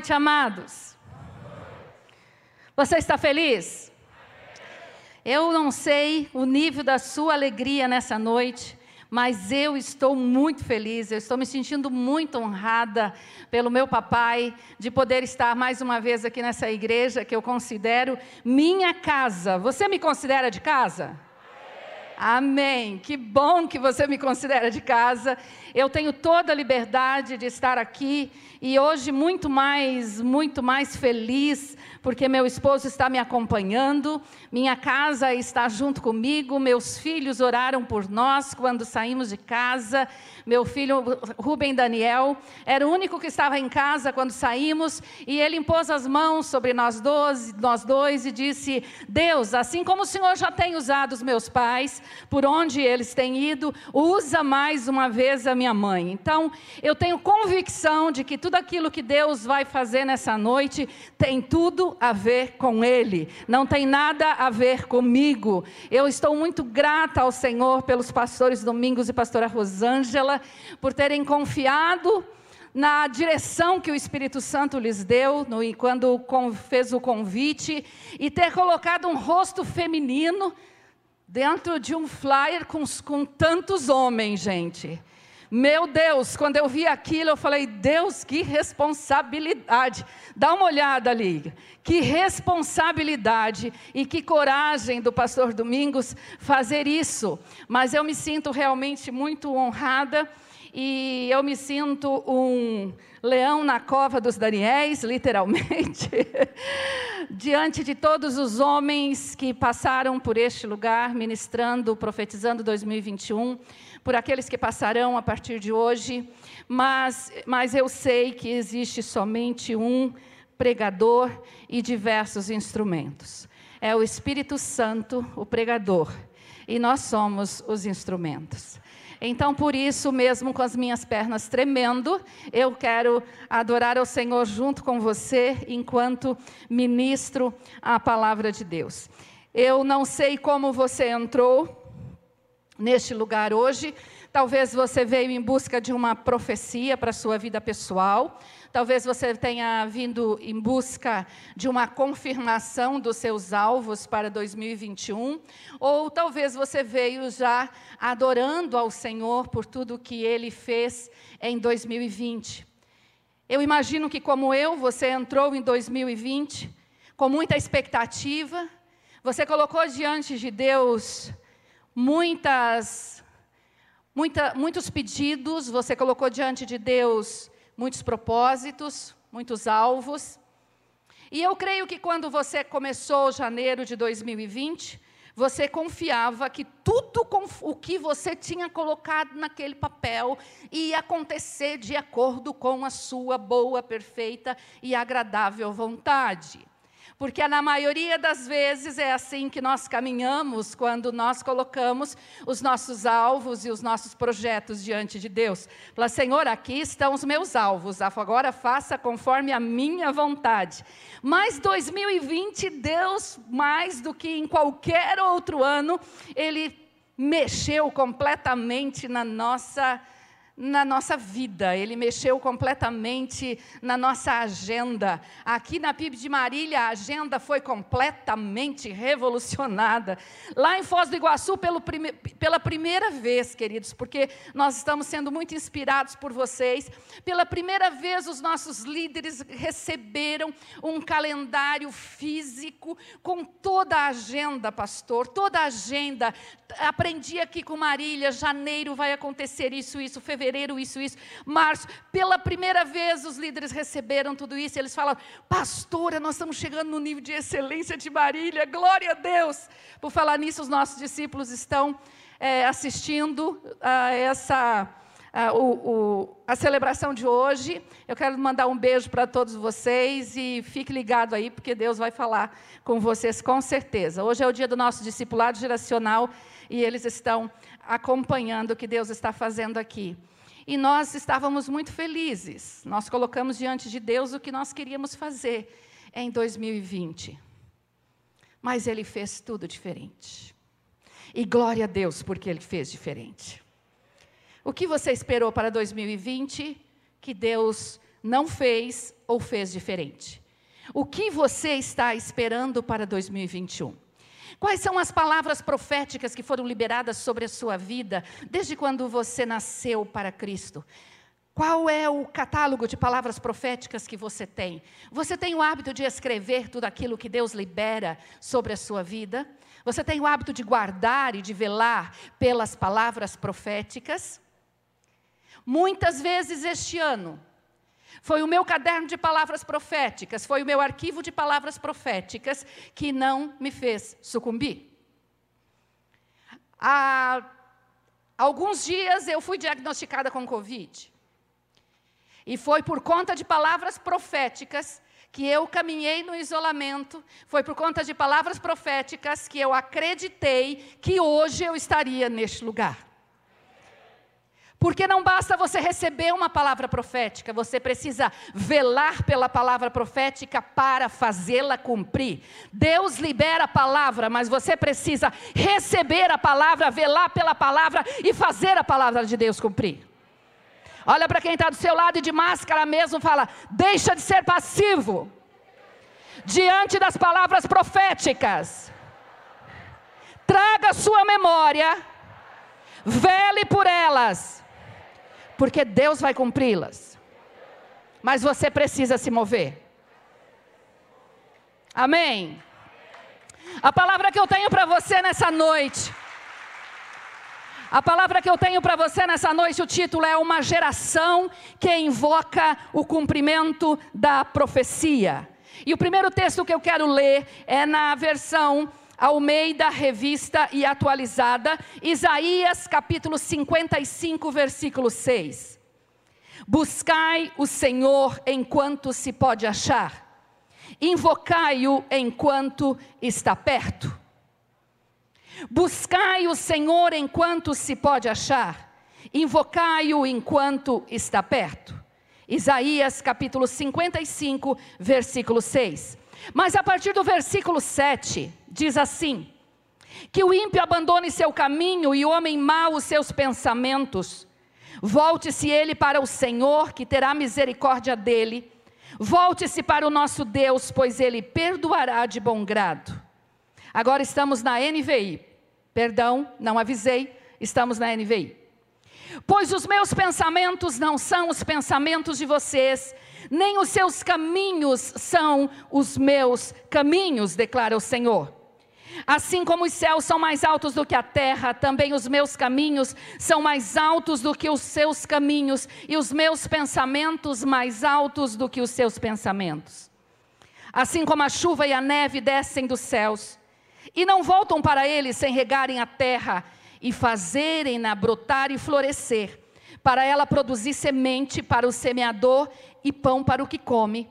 noite, amados. Você está feliz? Eu não sei o nível da sua alegria nessa noite, mas eu estou muito feliz, eu estou me sentindo muito honrada pelo meu papai de poder estar mais uma vez aqui nessa igreja que eu considero minha casa. Você me considera de casa? Amém. Que bom que você me considera de casa. Eu tenho toda a liberdade de estar aqui e hoje muito mais, muito mais feliz porque meu esposo está me acompanhando, minha casa está junto comigo, meus filhos oraram por nós quando saímos de casa. Meu filho Rubem Daniel era o único que estava em casa quando saímos e ele impôs as mãos sobre nós dois, nós dois e disse: Deus, assim como o Senhor já tem usado os meus pais, por onde eles têm ido, usa mais uma vez a minha mãe. Então, eu tenho convicção de que tudo aquilo que Deus vai fazer nessa noite tem tudo a ver com Ele, não tem nada a ver comigo. Eu estou muito grata ao Senhor pelos pastores Domingos e pastora Rosângela, por terem confiado na direção que o Espírito Santo lhes deu, no, quando fez o convite, e ter colocado um rosto feminino dentro de um flyer com, com tantos homens, gente. Meu Deus, quando eu vi aquilo, eu falei: Deus, que responsabilidade. Dá uma olhada ali. Que responsabilidade e que coragem do pastor Domingos fazer isso. Mas eu me sinto realmente muito honrada e eu me sinto um leão na cova dos Daniéis, literalmente, diante de todos os homens que passaram por este lugar, ministrando, profetizando 2021 por aqueles que passarão a partir de hoje, mas, mas eu sei que existe somente um pregador e diversos instrumentos. É o Espírito Santo, o pregador, e nós somos os instrumentos. Então, por isso, mesmo com as minhas pernas tremendo, eu quero adorar ao Senhor junto com você, enquanto ministro a palavra de Deus. Eu não sei como você entrou neste lugar hoje. Talvez você veio em busca de uma profecia para a sua vida pessoal. Talvez você tenha vindo em busca de uma confirmação dos seus alvos para 2021. Ou talvez você veio já adorando ao Senhor por tudo que Ele fez em 2020. Eu imagino que, como eu, você entrou em 2020 com muita expectativa. Você colocou diante de Deus muitas, muita, muitos pedidos, você colocou diante de Deus muitos propósitos, muitos alvos. E eu creio que quando você começou janeiro de 2020, você confiava que tudo o que você tinha colocado naquele papel ia acontecer de acordo com a sua boa, perfeita e agradável vontade. Porque na maioria das vezes é assim que nós caminhamos quando nós colocamos os nossos alvos e os nossos projetos diante de Deus. Fala, Senhor, aqui estão os meus alvos, agora faça conforme a minha vontade. Mas 2020, Deus, mais do que em qualquer outro ano, Ele mexeu completamente na nossa vida na nossa vida, ele mexeu completamente na nossa agenda. Aqui na PIB de Marília, a agenda foi completamente revolucionada. Lá em Foz do Iguaçu, prime pela primeira vez, queridos, porque nós estamos sendo muito inspirados por vocês, pela primeira vez os nossos líderes receberam um calendário físico com toda a agenda, pastor, toda a agenda. Aprendi aqui com Marília, janeiro vai acontecer isso, isso, fevereiro fevereiro, isso, isso, março. Pela primeira vez os líderes receberam tudo isso. eles falam, pastora, nós estamos chegando no nível de excelência de Marília, glória a Deus. Por falar nisso, os nossos discípulos estão é, assistindo a essa. A, o, o, a celebração de hoje. Eu quero mandar um beijo para todos vocês e fique ligado aí, porque Deus vai falar com vocês com certeza. Hoje é o dia do nosso discipulado geracional e eles estão acompanhando o que Deus está fazendo aqui. E nós estávamos muito felizes. Nós colocamos diante de Deus o que nós queríamos fazer em 2020. Mas Ele fez tudo diferente. E glória a Deus porque Ele fez diferente. O que você esperou para 2020? Que Deus não fez ou fez diferente? O que você está esperando para 2021? Quais são as palavras proféticas que foram liberadas sobre a sua vida desde quando você nasceu para Cristo? Qual é o catálogo de palavras proféticas que você tem? Você tem o hábito de escrever tudo aquilo que Deus libera sobre a sua vida? Você tem o hábito de guardar e de velar pelas palavras proféticas? Muitas vezes este ano, foi o meu caderno de palavras proféticas, foi o meu arquivo de palavras proféticas que não me fez sucumbir. Há alguns dias eu fui diagnosticada com Covid. E foi por conta de palavras proféticas que eu caminhei no isolamento, foi por conta de palavras proféticas que eu acreditei que hoje eu estaria neste lugar. Porque não basta você receber uma palavra profética, você precisa velar pela palavra profética para fazê-la cumprir. Deus libera a palavra, mas você precisa receber a palavra, velar pela palavra e fazer a palavra de Deus cumprir. Olha para quem está do seu lado e de máscara mesmo, fala: deixa de ser passivo diante das palavras proféticas. Traga sua memória, vele por elas porque Deus vai cumpri-las. Mas você precisa se mover. Amém. A palavra que eu tenho para você nessa noite. A palavra que eu tenho para você nessa noite, o título é Uma geração que invoca o cumprimento da profecia. E o primeiro texto que eu quero ler é na versão Almeida, revista e atualizada, Isaías capítulo 55, versículo 6. Buscai o Senhor enquanto se pode achar, invocai-o enquanto está perto. Buscai o Senhor enquanto se pode achar, invocai-o enquanto está perto. Isaías capítulo 55, versículo 6. Mas a partir do versículo 7, diz assim: Que o ímpio abandone seu caminho e o homem mau os seus pensamentos. Volte-se ele para o Senhor, que terá misericórdia dele. Volte-se para o nosso Deus, pois ele perdoará de bom grado. Agora estamos na NVI. Perdão, não avisei, estamos na NVI. Pois os meus pensamentos não são os pensamentos de vocês, nem os seus caminhos são os meus caminhos, declara o Senhor. Assim como os céus são mais altos do que a terra, também os meus caminhos são mais altos do que os seus caminhos, e os meus pensamentos mais altos do que os seus pensamentos. Assim como a chuva e a neve descem dos céus, e não voltam para ele sem regarem a terra e fazerem-na brotar e florescer, para ela produzir semente para o semeador e pão para o que come.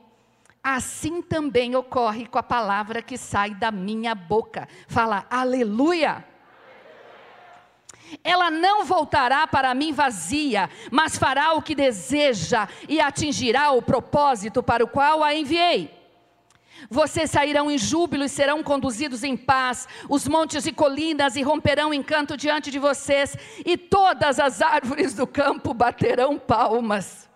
Assim também ocorre com a palavra que sai da minha boca. Fala, aleluia. Ela não voltará para mim vazia, mas fará o que deseja e atingirá o propósito para o qual a enviei. Vocês sairão em júbilo e serão conduzidos em paz. Os montes e colinas irromperão em canto diante de vocês, e todas as árvores do campo baterão palmas.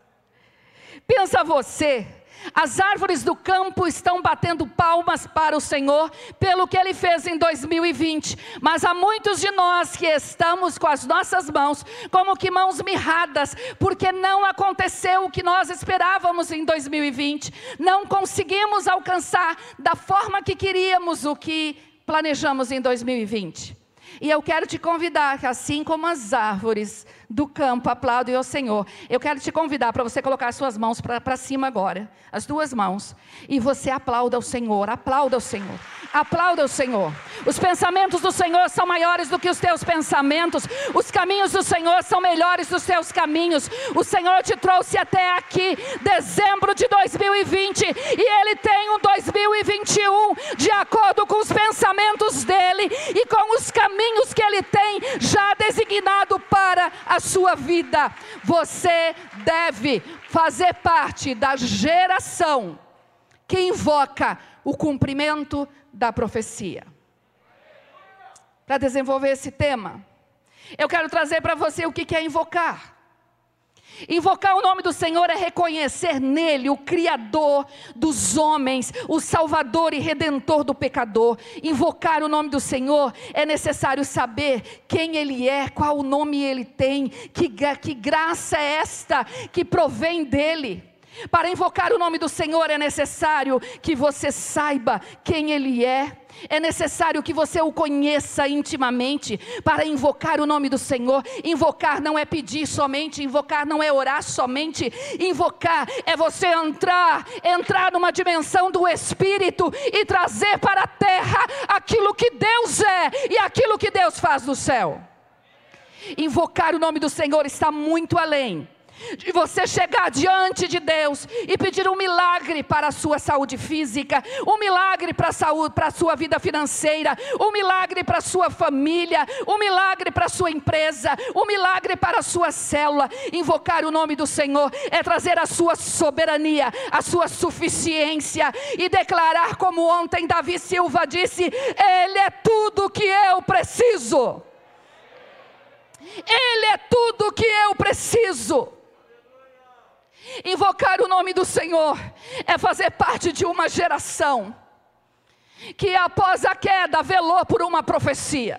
Pensa você, as árvores do campo estão batendo palmas para o Senhor pelo que Ele fez em 2020, mas há muitos de nós que estamos com as nossas mãos como que mãos mirradas, porque não aconteceu o que nós esperávamos em 2020, não conseguimos alcançar da forma que queríamos o que planejamos em 2020. E eu quero te convidar assim como as árvores do campo aplaudem ao Senhor, eu quero te convidar para você colocar as suas mãos para cima agora, as duas mãos, e você aplauda ao Senhor, aplauda ao Senhor. Aplauda o Senhor. Os pensamentos do Senhor são maiores do que os teus pensamentos. Os caminhos do Senhor são melhores dos teus caminhos. O Senhor te trouxe até aqui, dezembro de 2020, e Ele tem um 2021 de acordo com os pensamentos dele e com os caminhos que Ele tem já designado para a sua vida. Você deve fazer parte da geração que invoca o cumprimento da profecia. Para desenvolver esse tema, eu quero trazer para você o que é invocar. Invocar o nome do Senhor é reconhecer nele o Criador dos homens, o Salvador e Redentor do pecador. Invocar o nome do Senhor é necessário saber quem Ele é, qual o nome Ele tem, que, que graça é esta que provém dEle. Para invocar o nome do Senhor é necessário que você saiba quem Ele é. É necessário que você o conheça intimamente para invocar o nome do Senhor. Invocar não é pedir somente, invocar não é orar somente. Invocar é você entrar, entrar numa dimensão do Espírito e trazer para a terra aquilo que Deus é e aquilo que Deus faz no céu. Invocar o nome do Senhor está muito além de você chegar diante de Deus e pedir um milagre para a sua saúde física, um milagre para a saúde, para a sua vida financeira, um milagre para a sua família, um milagre para a sua empresa, um milagre para a sua célula. Invocar o nome do Senhor é trazer a sua soberania, a sua suficiência e declarar como ontem Davi Silva disse: ele é tudo que eu preciso. Ele é tudo que eu preciso. Invocar o nome do Senhor é fazer parte de uma geração que após a queda velou por uma profecia.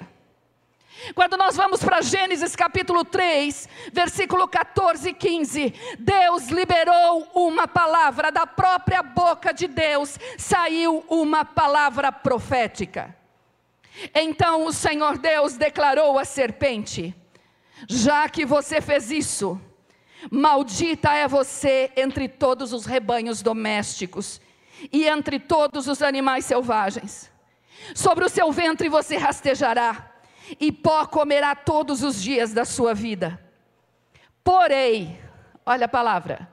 Quando nós vamos para Gênesis capítulo 3, versículo 14 e 15, Deus liberou uma palavra, da própria boca de Deus saiu uma palavra profética. Então o Senhor Deus declarou à serpente: Já que você fez isso, Maldita é você entre todos os rebanhos domésticos e entre todos os animais selvagens. Sobre o seu ventre você rastejará, e pó comerá todos os dias da sua vida. Porém, olha a palavra,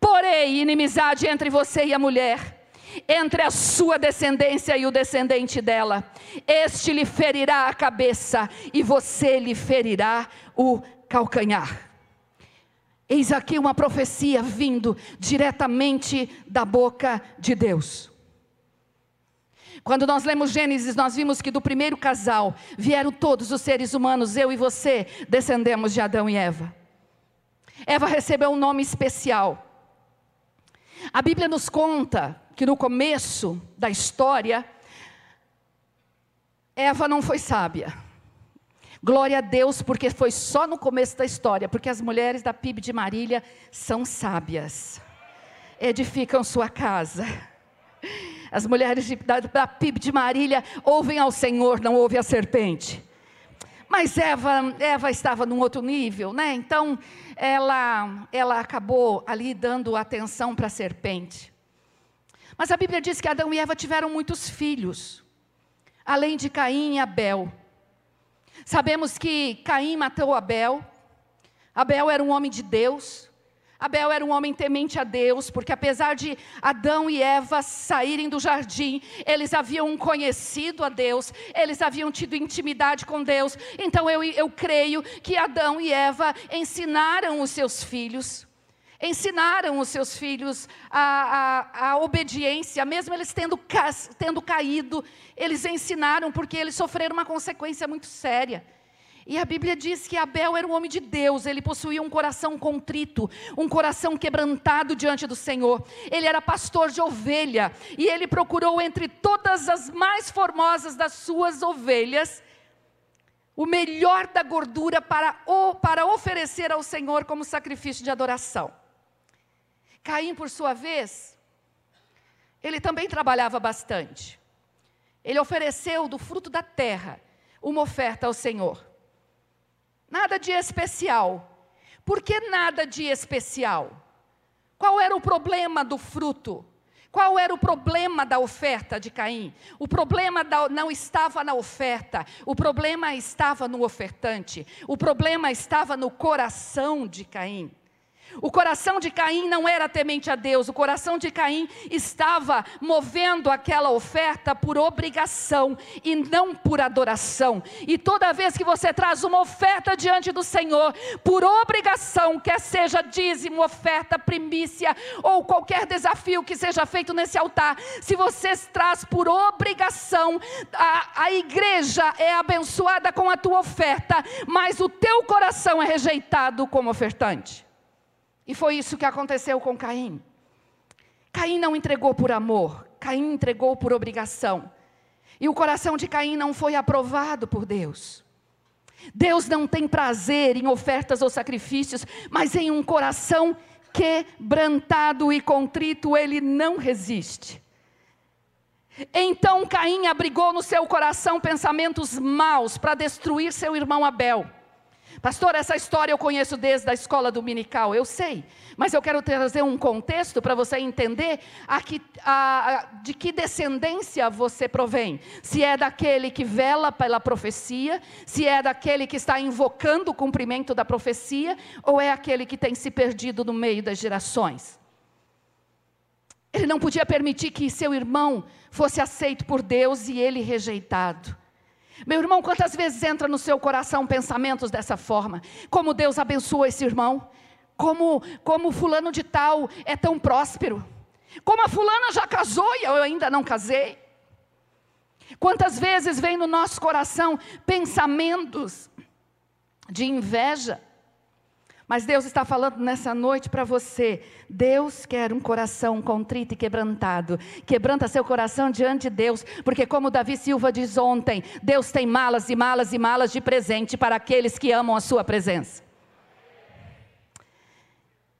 porém, inimizade entre você e a mulher, entre a sua descendência e o descendente dela. Este lhe ferirá a cabeça e você lhe ferirá o calcanhar. Eis aqui uma profecia vindo diretamente da boca de Deus. Quando nós lemos Gênesis, nós vimos que do primeiro casal vieram todos os seres humanos, eu e você, descendemos de Adão e Eva. Eva recebeu um nome especial. A Bíblia nos conta que no começo da história, Eva não foi sábia. Glória a Deus, porque foi só no começo da história, porque as mulheres da PIB de Marília são sábias, edificam sua casa. As mulheres de, da, da PIB de Marília ouvem ao Senhor, não ouvem a serpente. Mas Eva, Eva estava num outro nível, né? Então ela, ela acabou ali dando atenção para a serpente. Mas a Bíblia diz que Adão e Eva tiveram muitos filhos, além de Caim e Abel. Sabemos que Caim matou Abel. Abel era um homem de Deus. Abel era um homem temente a Deus, porque apesar de Adão e Eva saírem do jardim, eles haviam conhecido a Deus, eles haviam tido intimidade com Deus. Então eu, eu creio que Adão e Eva ensinaram os seus filhos, ensinaram os seus filhos a, a, a obediência, mesmo eles tendo, tendo caído, eles ensinaram porque eles sofreram uma consequência muito séria. E a Bíblia diz que Abel era um homem de Deus, ele possuía um coração contrito, um coração quebrantado diante do Senhor. Ele era pastor de ovelha e ele procurou entre todas as mais formosas das suas ovelhas o melhor da gordura para, para oferecer ao Senhor como sacrifício de adoração. Caim, por sua vez, ele também trabalhava bastante. Ele ofereceu do fruto da terra uma oferta ao Senhor. Nada de especial. Por que nada de especial? Qual era o problema do fruto? Qual era o problema da oferta de Caim? O problema da, não estava na oferta, o problema estava no ofertante, o problema estava no coração de Caim. O coração de Caim não era temente a Deus, o coração de Caim estava movendo aquela oferta por obrigação e não por adoração. E toda vez que você traz uma oferta diante do Senhor, por obrigação, quer seja dízimo, oferta, primícia ou qualquer desafio que seja feito nesse altar, se você traz por obrigação, a, a igreja é abençoada com a tua oferta, mas o teu coração é rejeitado como ofertante. E foi isso que aconteceu com Caim. Caim não entregou por amor, Caim entregou por obrigação. E o coração de Caim não foi aprovado por Deus. Deus não tem prazer em ofertas ou sacrifícios, mas em um coração quebrantado e contrito, ele não resiste. Então Caim abrigou no seu coração pensamentos maus para destruir seu irmão Abel. Pastor, essa história eu conheço desde a escola dominical, eu sei, mas eu quero trazer um contexto para você entender a que, a, a, de que descendência você provém. Se é daquele que vela pela profecia, se é daquele que está invocando o cumprimento da profecia, ou é aquele que tem se perdido no meio das gerações. Ele não podia permitir que seu irmão fosse aceito por Deus e ele rejeitado. Meu irmão, quantas vezes entra no seu coração pensamentos dessa forma? Como Deus abençoa esse irmão? Como, como fulano de tal é tão próspero? Como a fulana já casou e eu ainda não casei? Quantas vezes vem no nosso coração pensamentos de inveja, mas Deus está falando nessa noite para você. Deus quer um coração contrito e quebrantado. Quebranta seu coração diante de Deus, porque como Davi Silva diz ontem, Deus tem malas e malas e malas de presente para aqueles que amam a sua presença.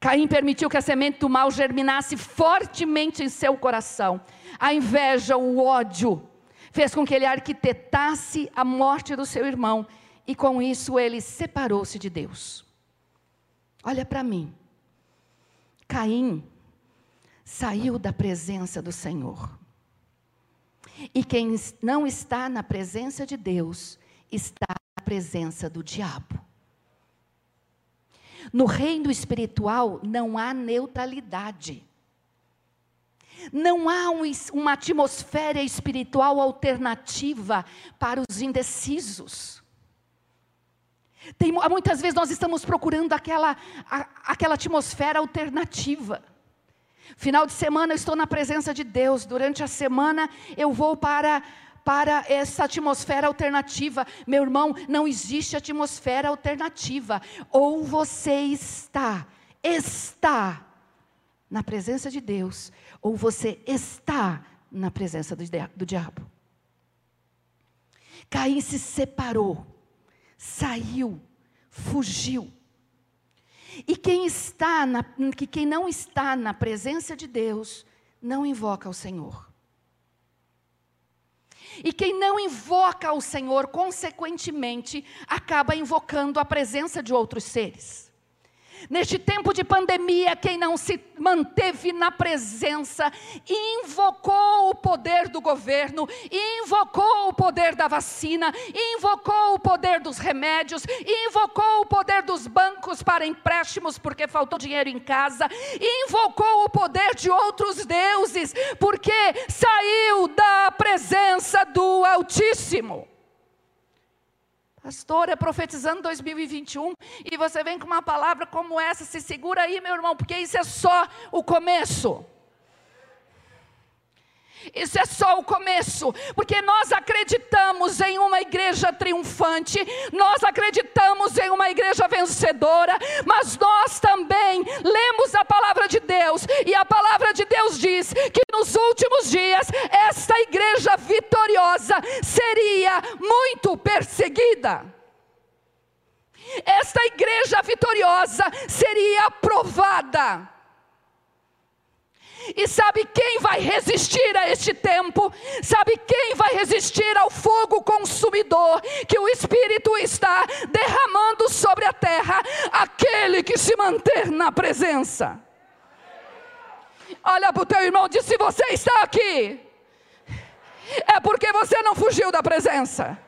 Caim permitiu que a semente do mal germinasse fortemente em seu coração. A inveja, o ódio, fez com que ele arquitetasse a morte do seu irmão, e com isso ele separou-se de Deus. Olha para mim. Caim saiu da presença do Senhor. E quem não está na presença de Deus, está na presença do diabo. No reino espiritual não há neutralidade. Não há um, uma atmosfera espiritual alternativa para os indecisos. Tem, muitas vezes nós estamos procurando aquela, a, aquela atmosfera alternativa. Final de semana eu estou na presença de Deus, durante a semana eu vou para, para essa atmosfera alternativa. Meu irmão, não existe atmosfera alternativa. Ou você está, está na presença de Deus, ou você está na presença do, do diabo. Caim se separou saiu, fugiu. E quem está na, que quem não está na presença de Deus não invoca o Senhor. E quem não invoca o Senhor, consequentemente, acaba invocando a presença de outros seres. Neste tempo de pandemia, quem não se manteve na presença, invocou o poder do governo, invocou o poder da vacina, invocou o poder dos remédios, invocou o poder dos bancos para empréstimos porque faltou dinheiro em casa, invocou o poder de outros deuses porque saiu da presença do Altíssimo. Pastora, profetizando 2021 e você vem com uma palavra como essa, se segura aí, meu irmão, porque isso é só o começo. Isso é só o começo, porque nós acreditamos em uma igreja triunfante, nós acreditamos em uma igreja vencedora, mas nós também lemos a palavra de Deus, e a palavra de Deus diz que nos últimos dias esta igreja vitoriosa seria muito perseguida. Esta igreja vitoriosa seria aprovada e sabe quem vai resistir a este tempo? Sabe quem vai resistir ao fogo consumidor que o Espírito está derramando sobre a terra? Aquele que se manter na presença. Olha para o teu irmão, diz: se você está aqui, é porque você não fugiu da presença.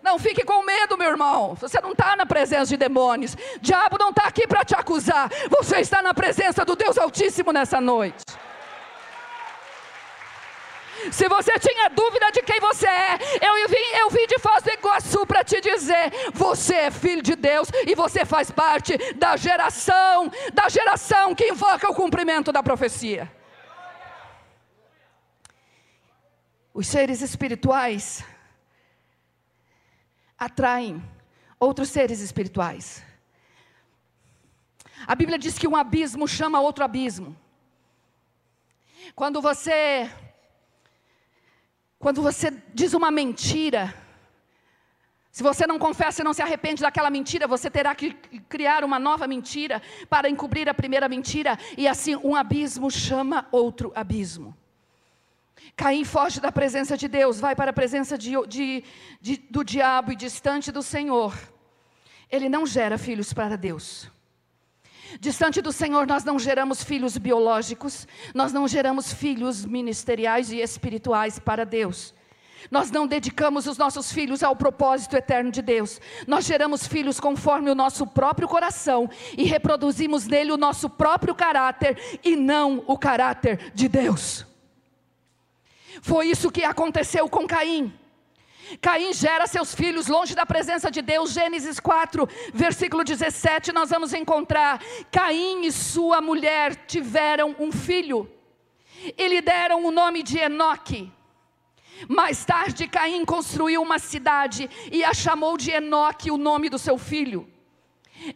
Não fique com medo, meu irmão. Você não está na presença de demônios. Diabo não está aqui para te acusar. Você está na presença do Deus Altíssimo nessa noite. Se você tinha dúvida de quem você é, eu vim, eu vim de Foz do Iguaçu para te dizer: você é filho de Deus e você faz parte da geração, da geração que invoca o cumprimento da profecia. Os seres espirituais atraem outros seres espirituais. A Bíblia diz que um abismo chama outro abismo. Quando você quando você diz uma mentira, se você não confessa e não se arrepende daquela mentira, você terá que criar uma nova mentira para encobrir a primeira mentira, e assim um abismo chama outro abismo. Caim foge da presença de Deus, vai para a presença de, de, de, do diabo e distante do Senhor. Ele não gera filhos para Deus. Distante do Senhor, nós não geramos filhos biológicos, nós não geramos filhos ministeriais e espirituais para Deus. Nós não dedicamos os nossos filhos ao propósito eterno de Deus. Nós geramos filhos conforme o nosso próprio coração e reproduzimos nele o nosso próprio caráter e não o caráter de Deus. Foi isso que aconteceu com Caim. Caim gera seus filhos longe da presença de Deus. Gênesis 4, versículo 17, nós vamos encontrar: Caim e sua mulher tiveram um filho, e lhe deram o nome de Enoque. Mais tarde, Caim construiu uma cidade e a chamou de Enoque, o nome do seu filho.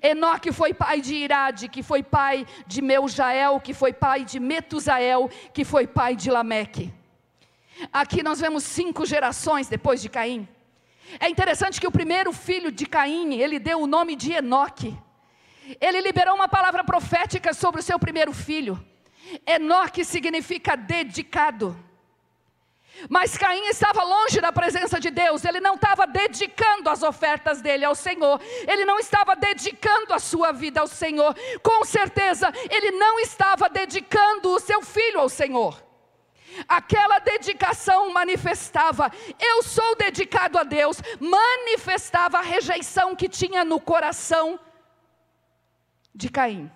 Enoque foi pai de Irade, que foi pai de Meujael, que foi pai de Metusael, que foi pai de Lameque. Aqui nós vemos cinco gerações depois de Caim. É interessante que o primeiro filho de Caim, ele deu o nome de Enoque. Ele liberou uma palavra profética sobre o seu primeiro filho. Enoque significa dedicado. Mas Caim estava longe da presença de Deus, ele não estava dedicando as ofertas dele ao Senhor, ele não estava dedicando a sua vida ao Senhor, com certeza ele não estava dedicando o seu filho ao Senhor. Aquela dedicação manifestava, eu sou dedicado a Deus, manifestava a rejeição que tinha no coração de Caim.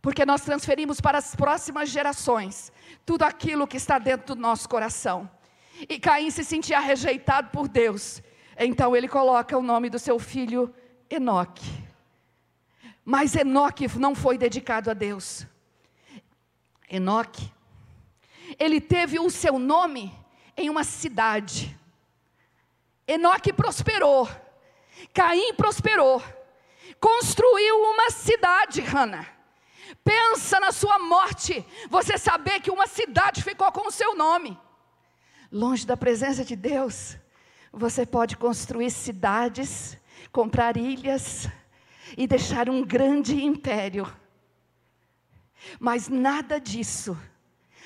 Porque nós transferimos para as próximas gerações tudo aquilo que está dentro do nosso coração. E Caim se sentia rejeitado por Deus. Então ele coloca o nome do seu filho Enoque. Mas Enoque não foi dedicado a Deus. Enoque ele teve o seu nome em uma cidade. Enoque prosperou, Caim prosperou, construiu uma cidade, Hannah. Pensa na sua morte, você saber que uma cidade ficou com o seu nome. Longe da presença de Deus, você pode construir cidades, comprar ilhas e deixar um grande império. Mas nada disso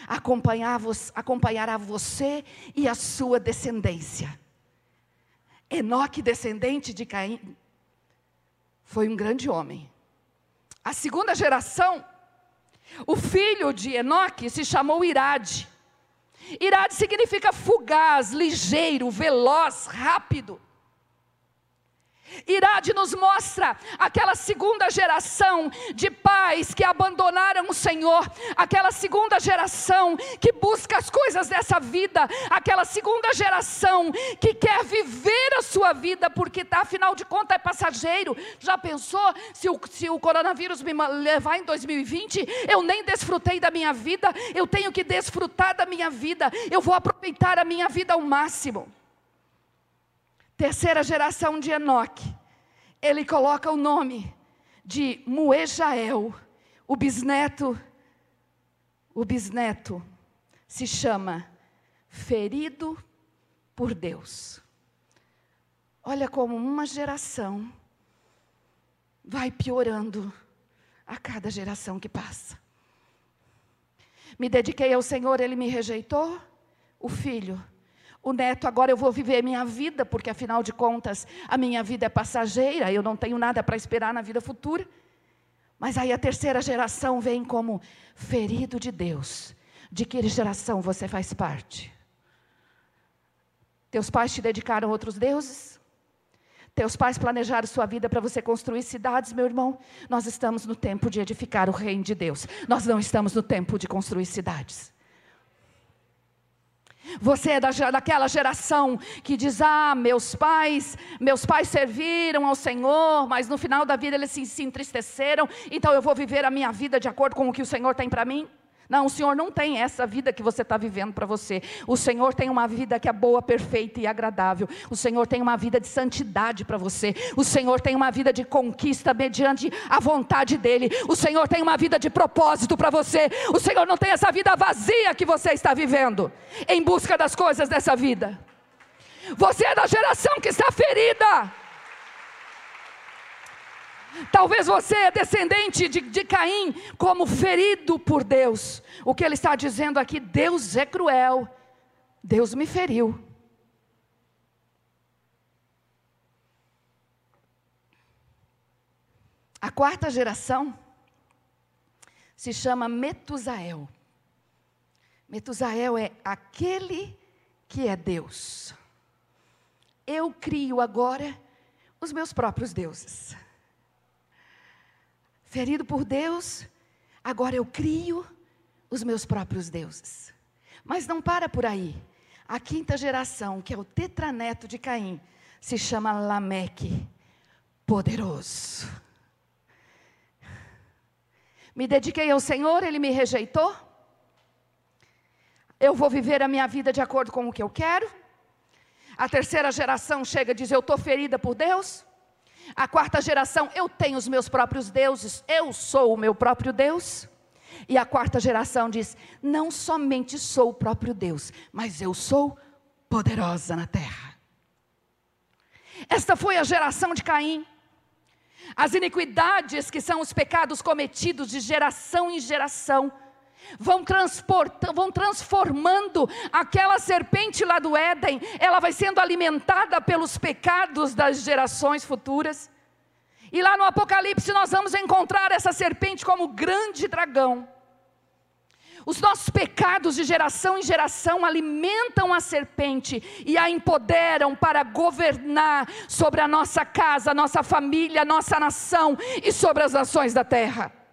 acompanhará você e a sua descendência. Enoque, descendente de Caim, foi um grande homem. A segunda geração, o filho de Enoque se chamou Irade. Irade significa fugaz, ligeiro, veloz, rápido. Irade nos mostra aquela segunda geração de pais que abandonaram o Senhor, aquela segunda geração que busca as coisas dessa vida, aquela segunda geração que quer viver a sua vida, porque tá, afinal de contas é passageiro. Já pensou se o, se o coronavírus me levar em 2020? Eu nem desfrutei da minha vida, eu tenho que desfrutar da minha vida, eu vou aproveitar a minha vida ao máximo. Terceira geração de Enoque. Ele coloca o nome de Muejael, o bisneto. O bisneto se chama Ferido por Deus. Olha como uma geração vai piorando a cada geração que passa. Me dediquei ao Senhor, ele me rejeitou. O filho o neto, agora eu vou viver minha vida, porque afinal de contas a minha vida é passageira, eu não tenho nada para esperar na vida futura. Mas aí a terceira geração vem como ferido de Deus. De que geração você faz parte? Teus pais te dedicaram a outros deuses? Teus pais planejaram sua vida para você construir cidades, meu irmão? Nós estamos no tempo de edificar o reino de Deus. Nós não estamos no tempo de construir cidades. Você é da, daquela geração que diz: Ah, meus pais, meus pais serviram ao Senhor, mas no final da vida eles se, se entristeceram, então eu vou viver a minha vida de acordo com o que o Senhor tem para mim. Não, o Senhor não tem essa vida que você está vivendo para você. O Senhor tem uma vida que é boa, perfeita e agradável. O Senhor tem uma vida de santidade para você. O Senhor tem uma vida de conquista mediante a vontade dEle. O Senhor tem uma vida de propósito para você. O Senhor não tem essa vida vazia que você está vivendo, em busca das coisas dessa vida. Você é da geração que está ferida. Talvez você é descendente de, de Caim, como ferido por Deus. O que ele está dizendo aqui, Deus é cruel, Deus me feriu. A quarta geração se chama Metusael. Metusael é aquele que é Deus. Eu crio agora os meus próprios deuses ferido por Deus, agora eu crio os meus próprios deuses. Mas não para por aí. A quinta geração, que é o tetraneto de Caim, se chama Lameque, poderoso. Me dediquei ao Senhor, Ele me rejeitou. Eu vou viver a minha vida de acordo com o que eu quero. A terceira geração chega e diz: Eu estou ferida por Deus. A quarta geração, eu tenho os meus próprios deuses, eu sou o meu próprio Deus. E a quarta geração diz: não somente sou o próprio Deus, mas eu sou poderosa na terra. Esta foi a geração de Caim. As iniquidades, que são os pecados cometidos de geração em geração, vão, vão transformando aquela serpente lá do Éden, ela vai sendo alimentada pelos pecados das gerações futuras. E lá no Apocalipse nós vamos encontrar essa serpente como grande dragão. Os nossos pecados de geração em geração alimentam a serpente e a empoderam para governar sobre a nossa casa, nossa família, nossa nação e sobre as nações da terra.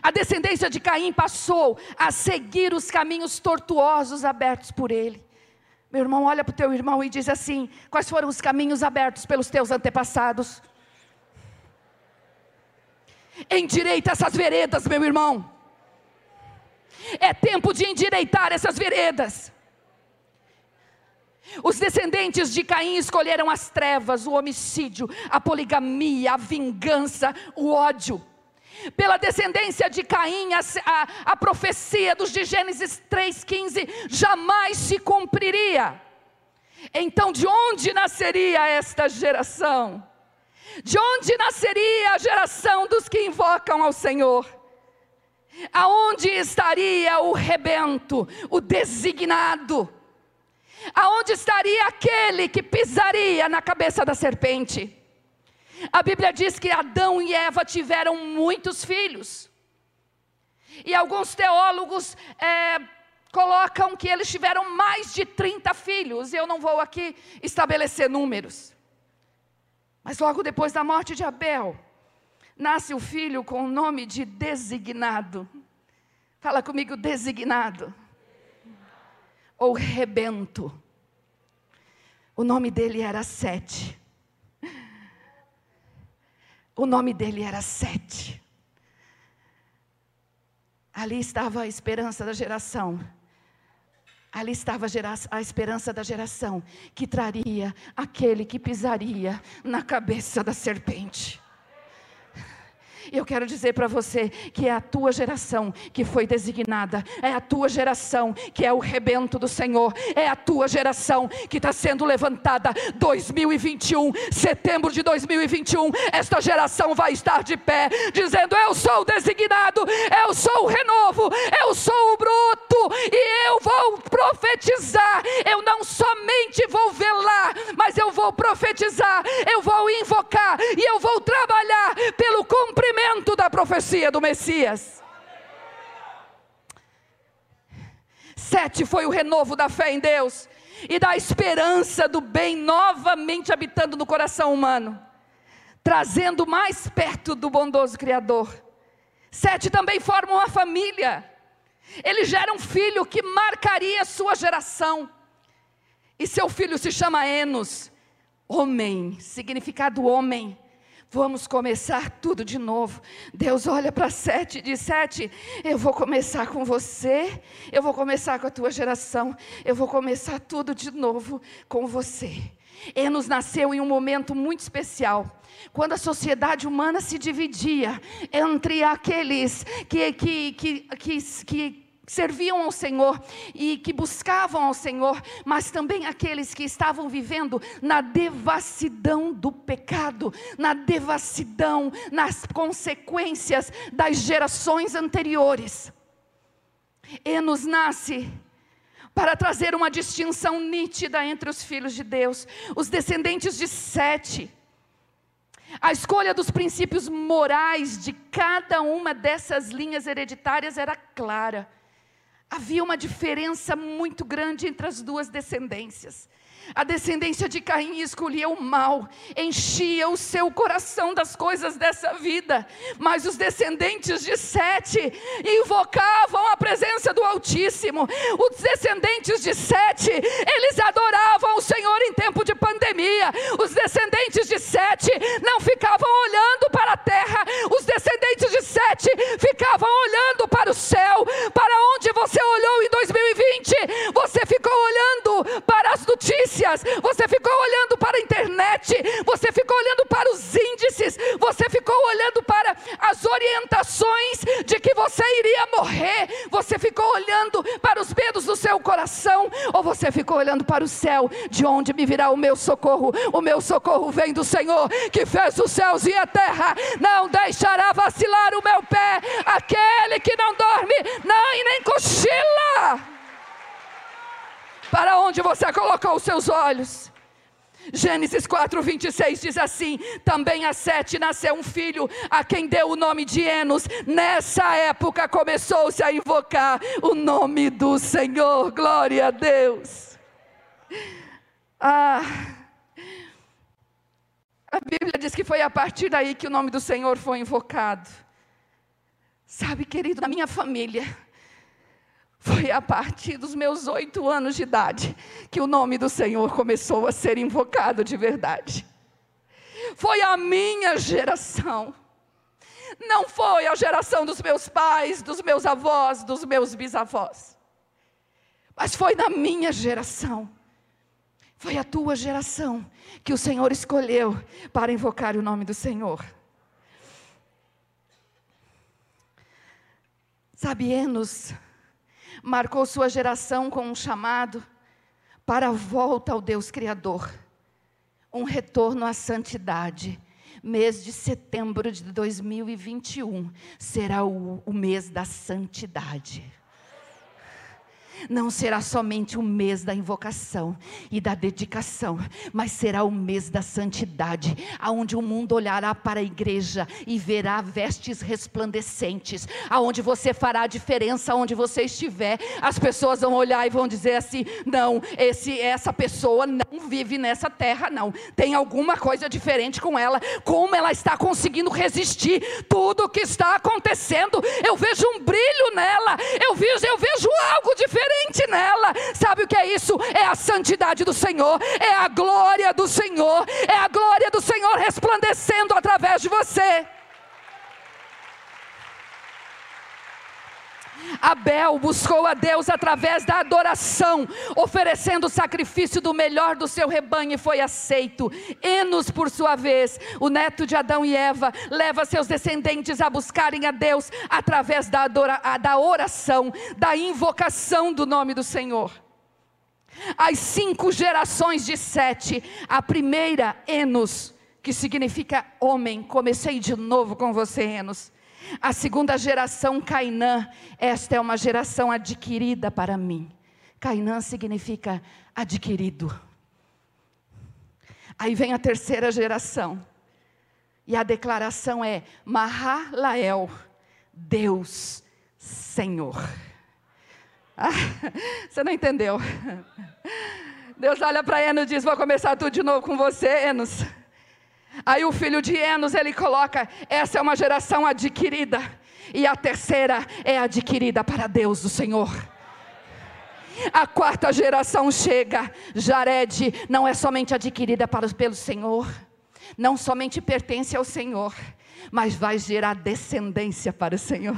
A descendência de Caim passou a seguir os caminhos tortuosos abertos por ele. Meu irmão, olha para o teu irmão e diz assim: quais foram os caminhos abertos pelos teus antepassados? Endireita essas veredas, meu irmão. É tempo de endireitar essas veredas. Os descendentes de Caim escolheram as trevas, o homicídio, a poligamia, a vingança, o ódio pela descendência de Caim, a, a, profecia dos de Gênesis 3,15 jamais se cumpriria. Então, de onde nasceria esta geração? De onde nasceria a geração dos que invocam ao Senhor? Aonde estaria o rebento, o designado? Aonde estaria aquele que pisaria na cabeça da serpente? A Bíblia diz que Adão e Eva tiveram muitos filhos. E alguns teólogos é, colocam que eles tiveram mais de 30 filhos. Eu não vou aqui estabelecer números. Mas logo depois da morte de Abel, nasce o filho com o nome de designado. Fala comigo, designado. Ou rebento. O nome dele era Sete. O nome dele era Sete. Ali estava a esperança da geração. Ali estava a esperança da geração que traria aquele que pisaria na cabeça da serpente. Eu quero dizer para você que é a tua geração que foi designada, é a tua geração que é o rebento do Senhor, é a tua geração que está sendo levantada. 2021, setembro de 2021, esta geração vai estar de pé, dizendo: Eu sou o designado, eu sou o renovo, eu sou o bruto, e eu vou profetizar. Eu não somente vou velar, mas eu vou profetizar, eu vou invocar e eu vou trabalhar pelo cumprimento cumprimento da profecia do Messias. Sete foi o renovo da fé em Deus e da esperança do bem novamente habitando no coração humano, trazendo mais perto do bondoso Criador. Sete também forma uma família. Ele gera um filho que marcaria sua geração. E seu filho se chama Enos, homem, significado homem Vamos começar tudo de novo. Deus olha para sete e diz: Sete, eu vou começar com você, eu vou começar com a tua geração, eu vou começar tudo de novo com você. Enos nasceu em um momento muito especial quando a sociedade humana se dividia entre aqueles que, que, que, que, que serviam ao Senhor e que buscavam ao Senhor, mas também aqueles que estavam vivendo na devassidão do pecado, na devassidão, nas consequências das gerações anteriores. Enos nasce para trazer uma distinção nítida entre os filhos de Deus, os descendentes de Sete. A escolha dos princípios morais de cada uma dessas linhas hereditárias era clara. Havia uma diferença muito grande entre as duas descendências. A descendência de Caim escolhia o mal, enchia o seu coração das coisas dessa vida, mas os descendentes de Sete invocavam a presença do Altíssimo. Os descendentes de Sete, eles adoravam o Senhor em tempo de pandemia. Os descendentes de Sete não ficavam olhando para a terra, os descendentes de Sete ficavam olhando para o céu, para onde você olhou em 2020, você ficou olhando para as notícias notícias, você ficou olhando para a internet, você ficou olhando para os índices, você ficou olhando para as orientações de que você iria morrer, você ficou olhando para os medos do seu coração, ou você ficou olhando para o céu, de onde me virá o meu socorro? O meu socorro vem do Senhor, que fez os céus e a terra, não deixará vacilar o meu pé, aquele que não dorme, não e nem cochila para onde você colocou os seus olhos. Gênesis 4, 26 diz assim: Também a Sete nasceu um filho, a quem deu o nome de Enos. Nessa época começou-se a invocar o nome do Senhor. Glória a Deus. Ah, a Bíblia diz que foi a partir daí que o nome do Senhor foi invocado. Sabe, querido, na minha família, foi a partir dos meus oito anos de idade que o nome do Senhor começou a ser invocado de verdade. Foi a minha geração. Não foi a geração dos meus pais, dos meus avós, dos meus bisavós. Mas foi na minha geração. Foi a tua geração que o Senhor escolheu para invocar o nome do Senhor. Sabe, Enos marcou sua geração com um chamado para a volta ao Deus Criador, um retorno à santidade. Mês de setembro de 2021 será o, o mês da santidade não será somente o mês da invocação e da dedicação, mas será o mês da santidade, aonde o mundo olhará para a igreja e verá vestes resplandecentes, aonde você fará a diferença onde você estiver. As pessoas vão olhar e vão dizer assim: "Não, esse essa pessoa não vive nessa terra não. Tem alguma coisa diferente com ela. Como ela está conseguindo resistir tudo o que está acontecendo? Eu vejo um brilho nela. Eu vejo eu vejo algo diferente diferente nela. Sabe o que é isso? É a santidade do Senhor, é a glória do Senhor, é a glória do Senhor resplandecendo através de você. Abel buscou a Deus através da adoração, oferecendo o sacrifício do melhor do seu rebanho e foi aceito. Enos, por sua vez, o neto de Adão e Eva, leva seus descendentes a buscarem a Deus através da, adora, da oração, da invocação do nome do Senhor. As cinco gerações de Sete, a primeira, Enos, que significa homem. Comecei de novo com você, Enos. A segunda geração, Cainã, esta é uma geração adquirida para mim. Cainã significa adquirido. Aí vem a terceira geração. E a declaração é Mahalael, Deus Senhor. Ah, você não entendeu? Deus olha para Enos e diz: Vou começar tudo de novo com você, Enos. Aí o filho de Enos, ele coloca: essa é uma geração adquirida, e a terceira é adquirida para Deus, o Senhor. A quarta geração chega, Jared não é somente adquirida para, pelo Senhor, não somente pertence ao Senhor, mas vai gerar descendência para o Senhor.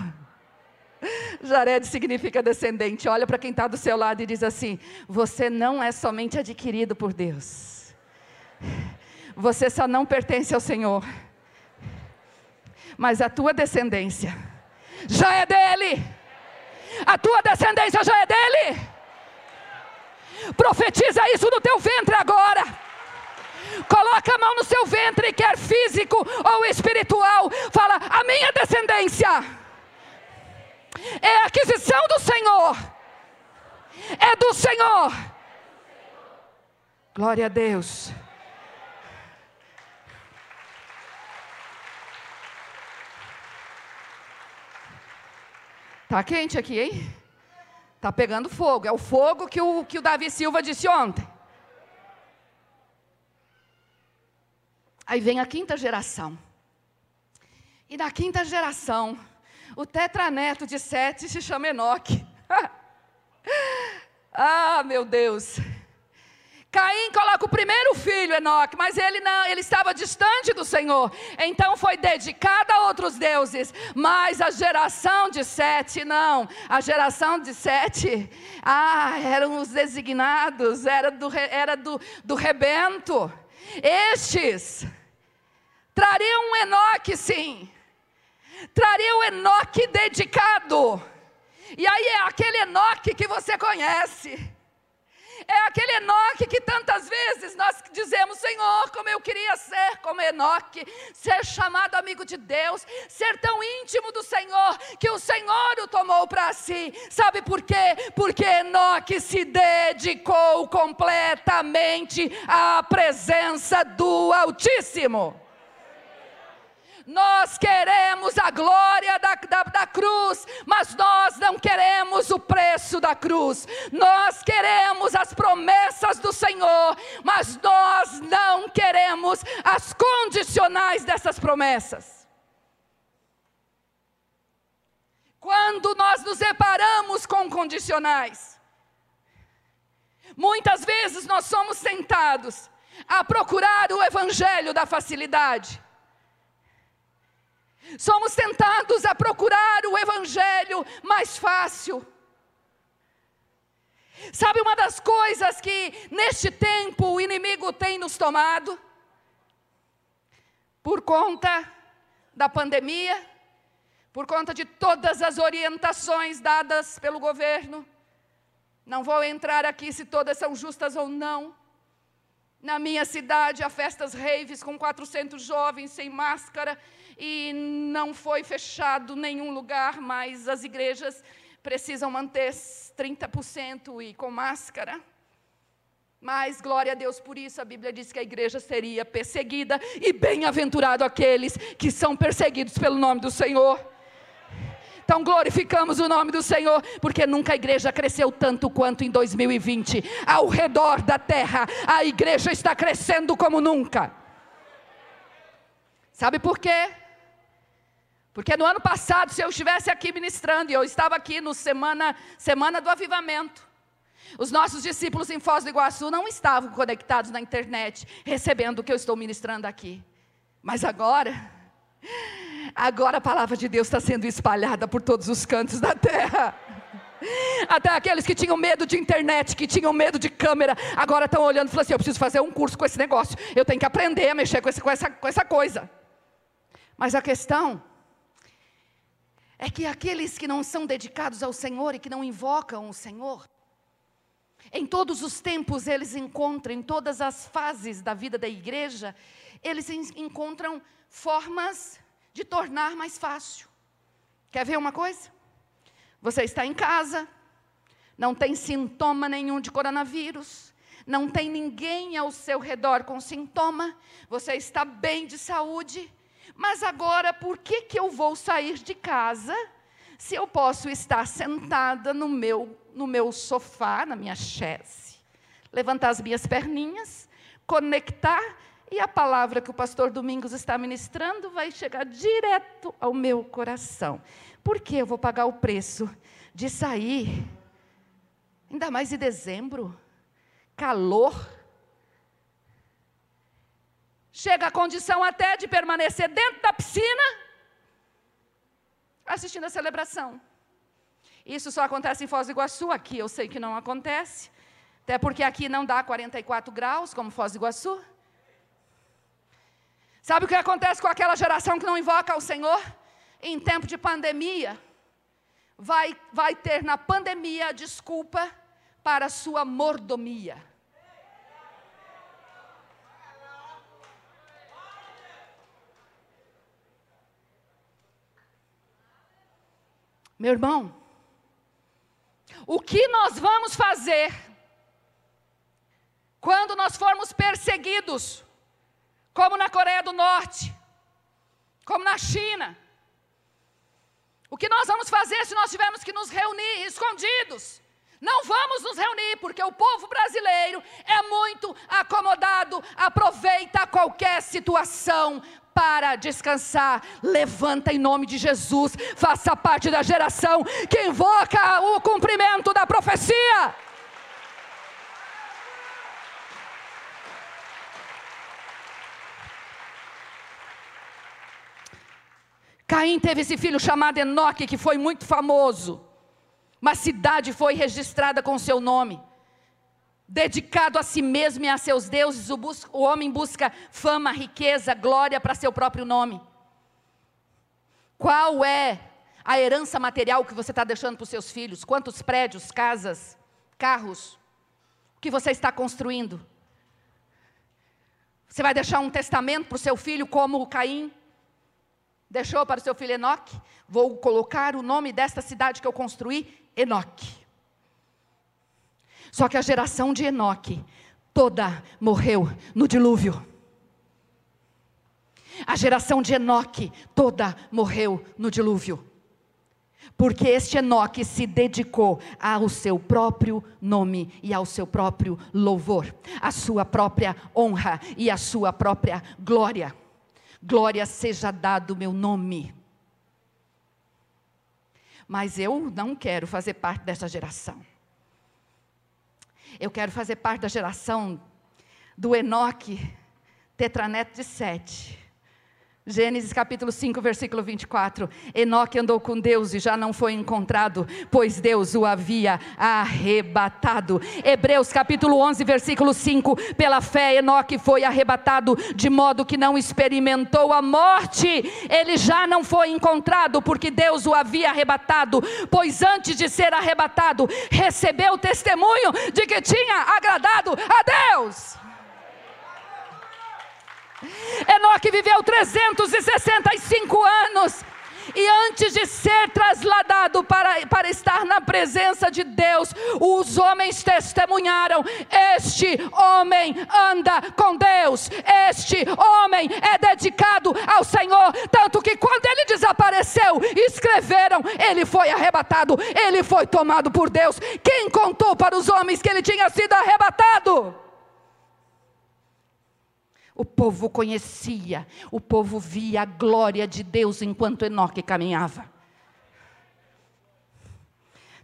Jared significa descendente. Olha para quem está do seu lado e diz assim: Você não é somente adquirido por Deus, você só não pertence ao Senhor, mas a tua descendência já é dele. A tua descendência já é dele. Profetiza isso no teu ventre agora. Coloca a mão no seu ventre, quer físico ou espiritual. Fala: A minha descendência é aquisição do Senhor. É do Senhor. Glória a Deus. Tá quente aqui, hein? Tá pegando fogo. É o fogo que o, que o Davi Silva disse ontem. Aí vem a quinta geração. E na quinta geração, o tetraneto de Sete se chama Enoque. ah, meu Deus. Caim coloca o primeiro filho, Enoque, mas ele não, ele estava distante do Senhor. Então foi dedicado a outros deuses. Mas a geração de Sete, não. A geração de Sete, ah, eram os designados, era do, era do, do rebento. Estes trariam um Enoque, sim. Traria o Enoque dedicado. E aí é aquele Enoque que você conhece. É aquele Enoque que tantas vezes nós dizemos, Senhor, como eu queria ser como Enoque, ser chamado amigo de Deus, ser tão íntimo do Senhor, que o Senhor o tomou para si. Sabe por quê? Porque Enoque se dedicou completamente à presença do Altíssimo. Nós queremos a glória da, da, da, cruz, mas nós não queremos o preço da cruz. Nós queremos as promessas do Senhor, mas nós não queremos as condicionais dessas promessas. Quando nós nos separamos com condicionais, muitas vezes nós somos tentados a procurar o evangelho da facilidade Somos tentados a procurar o evangelho mais fácil. Sabe uma das coisas que neste tempo o inimigo tem nos tomado? Por conta da pandemia, por conta de todas as orientações dadas pelo governo. Não vou entrar aqui se todas são justas ou não. Na minha cidade, há festas raves com 400 jovens sem máscara e não foi fechado nenhum lugar, mas as igrejas precisam manter 30% e com máscara. Mas glória a Deus por isso, a Bíblia diz que a igreja seria perseguida e bem-aventurado aqueles que são perseguidos pelo nome do Senhor. Então glorificamos o nome do Senhor, porque nunca a igreja cresceu tanto quanto em 2020. Ao redor da terra, a igreja está crescendo como nunca. Sabe por quê? Porque no ano passado, se eu estivesse aqui ministrando, e eu estava aqui no semana, semana do avivamento, os nossos discípulos em Foz do Iguaçu não estavam conectados na internet, recebendo o que eu estou ministrando aqui. Mas agora, agora a palavra de Deus está sendo espalhada por todos os cantos da terra. Até aqueles que tinham medo de internet, que tinham medo de câmera, agora estão olhando e falando assim: eu preciso fazer um curso com esse negócio, eu tenho que aprender a mexer com, esse, com, essa, com essa coisa. Mas a questão é que aqueles que não são dedicados ao Senhor e que não invocam o Senhor, em todos os tempos eles encontram, em todas as fases da vida da igreja, eles encontram formas de tornar mais fácil. Quer ver uma coisa? Você está em casa, não tem sintoma nenhum de coronavírus, não tem ninguém ao seu redor com sintoma, você está bem de saúde, mas agora, por que, que eu vou sair de casa se eu posso estar sentada no meu, no meu sofá, na minha chaise, levantar as minhas perninhas, conectar e a palavra que o pastor Domingos está ministrando vai chegar direto ao meu coração. Por que eu vou pagar o preço de sair, ainda mais em dezembro, calor, chega à condição até de permanecer dentro da piscina, assistindo a celebração. Isso só acontece em Foz do Iguaçu, aqui eu sei que não acontece, até porque aqui não dá 44 graus, como Foz do Iguaçu. Sabe o que acontece com aquela geração que não invoca o Senhor? Em tempo de pandemia, vai, vai ter na pandemia a desculpa para a sua mordomia. Meu irmão, o que nós vamos fazer quando nós formos perseguidos, como na Coreia do Norte, como na China? O que nós vamos fazer se nós tivermos que nos reunir escondidos? Não vamos nos reunir, porque o povo brasileiro é muito acomodado, aproveita qualquer situação para descansar. Levanta em nome de Jesus, faça parte da geração que invoca o cumprimento da profecia. Caim teve esse filho chamado Enoque, que foi muito famoso. Uma cidade foi registrada com seu nome. Dedicado a si mesmo e a seus deuses, o, o homem busca fama, riqueza, glória para seu próprio nome. Qual é a herança material que você está deixando para os seus filhos? Quantos prédios, casas, carros? O que você está construindo? Você vai deixar um testamento para o seu filho, como o Caim deixou para o seu filho Enoque? Vou colocar o nome desta cidade que eu construí, Enoque. Só que a geração de Enoque toda morreu no dilúvio. A geração de Enoque toda morreu no dilúvio. Porque este Enoque se dedicou ao seu próprio nome e ao seu próprio louvor, à sua própria honra e à sua própria glória. Glória seja dado meu nome. Mas eu não quero fazer parte dessa geração. Eu quero fazer parte da geração do Enoque, tetraneto de Sete. Gênesis capítulo 5, versículo 24. Enoque andou com Deus e já não foi encontrado, pois Deus o havia arrebatado. Hebreus capítulo 11, versículo 5. Pela fé, Enoque foi arrebatado, de modo que não experimentou a morte. Ele já não foi encontrado, porque Deus o havia arrebatado, pois antes de ser arrebatado, recebeu o testemunho de que tinha agradado a Deus. Enoque viveu 365 anos. E antes de ser trasladado para, para estar na presença de Deus, os homens testemunharam: Este homem anda com Deus, este homem é dedicado ao Senhor. Tanto que quando ele desapareceu, escreveram: Ele foi arrebatado, ele foi tomado por Deus. Quem contou para os homens que ele tinha sido arrebatado? O povo conhecia, o povo via a glória de Deus enquanto Enoque caminhava.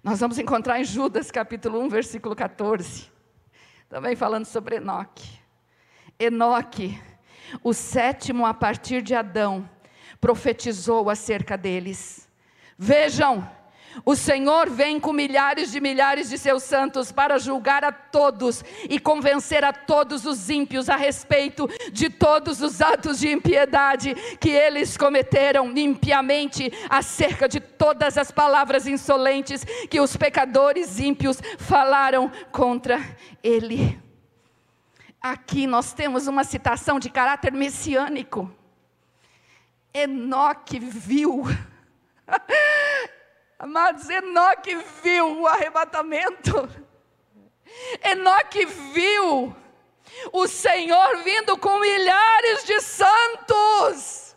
Nós vamos encontrar em Judas capítulo 1, versículo 14, também falando sobre Enoque. Enoque, o sétimo a partir de Adão, profetizou acerca deles. Vejam, o Senhor vem com milhares de milhares de seus santos para julgar a todos e convencer a todos os ímpios a respeito de todos os atos de impiedade que eles cometeram impiamente, acerca de todas as palavras insolentes que os pecadores ímpios falaram contra ele. Aqui nós temos uma citação de caráter messiânico. Enoque viu Amados, Enoque viu o arrebatamento. Enoque viu o Senhor vindo com milhares de santos.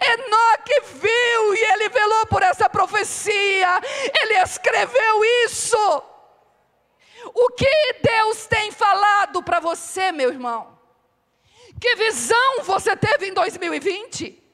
Enoque viu e ele velou por essa profecia, ele escreveu isso. O que Deus tem falado para você, meu irmão? Que visão você teve em 2020?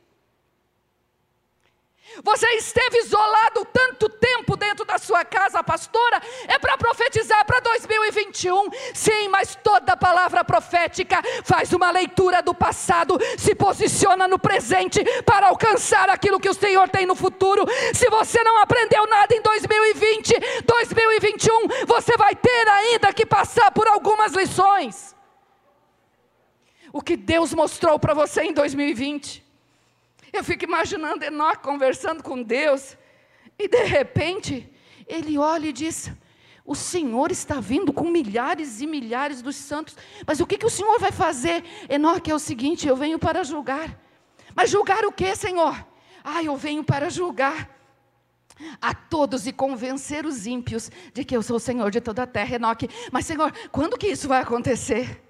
Você esteve isolado tanto tempo dentro da sua casa, pastora, é para profetizar para 2021. Sim, mas toda palavra profética faz uma leitura do passado, se posiciona no presente para alcançar aquilo que o Senhor tem no futuro. Se você não aprendeu nada em 2020, 2021, você vai ter ainda que passar por algumas lições. O que Deus mostrou para você em 2020 eu fico imaginando Enoque conversando com Deus, e de repente, ele olha e diz: O Senhor está vindo com milhares e milhares dos santos, mas o que, que o Senhor vai fazer? Enoque é o seguinte: eu venho para julgar. Mas julgar o que, Senhor? Ah, eu venho para julgar a todos e convencer os ímpios de que eu sou o Senhor de toda a terra, Enoque. Mas, Senhor, quando que isso vai acontecer?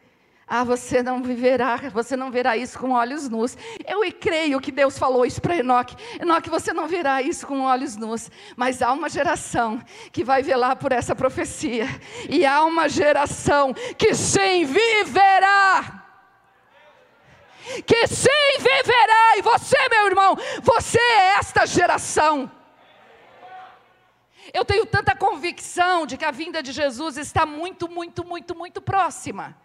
Ah, você não viverá, você não verá isso com olhos nus. Eu creio que Deus falou isso para Enoque. Enoque, você não verá isso com olhos nus. Mas há uma geração que vai velar por essa profecia. E há uma geração que sim viverá. Que sim viverá. E você, meu irmão, você é esta geração. Eu tenho tanta convicção de que a vinda de Jesus está muito, muito, muito, muito próxima.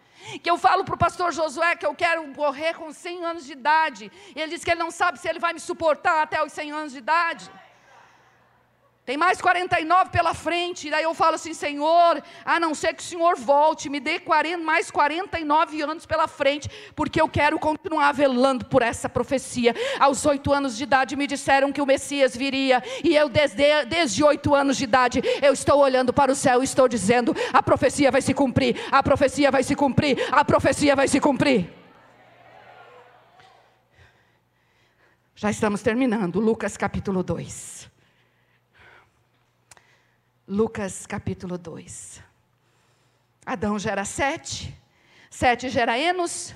Que eu falo para o pastor Josué que eu quero morrer com 100 anos de idade. E ele diz que ele não sabe se ele vai me suportar até os 100 anos de idade. Tem mais 49 pela frente. E daí eu falo assim, Senhor, a não ser que o Senhor volte, me dê 40, mais 49 anos pela frente, porque eu quero continuar velando por essa profecia. Aos oito anos de idade me disseram que o Messias viria. E eu, desde, desde oito anos de idade, eu estou olhando para o céu e estou dizendo: a profecia vai se cumprir, a profecia vai se cumprir, a profecia vai se cumprir. Já estamos terminando, Lucas capítulo 2. Lucas capítulo 2. Adão gera Sete, Sete gera Enos,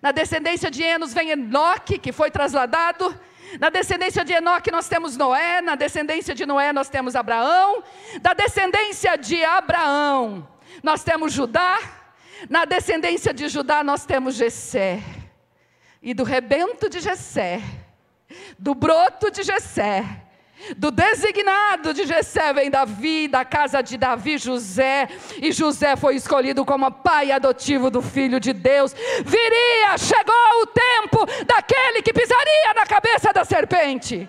na descendência de Enos vem Enoque, que foi trasladado, na descendência de Enoque nós temos Noé, na descendência de Noé nós temos Abraão, da descendência de Abraão nós temos Judá, na descendência de Judá nós temos Jessé, e do rebento de Jessé, do broto de Jessé, do designado de Jessé vem Davi, da casa de Davi, José, e José foi escolhido como pai adotivo do filho de Deus. Viria, chegou o tempo daquele que pisaria na cabeça da serpente.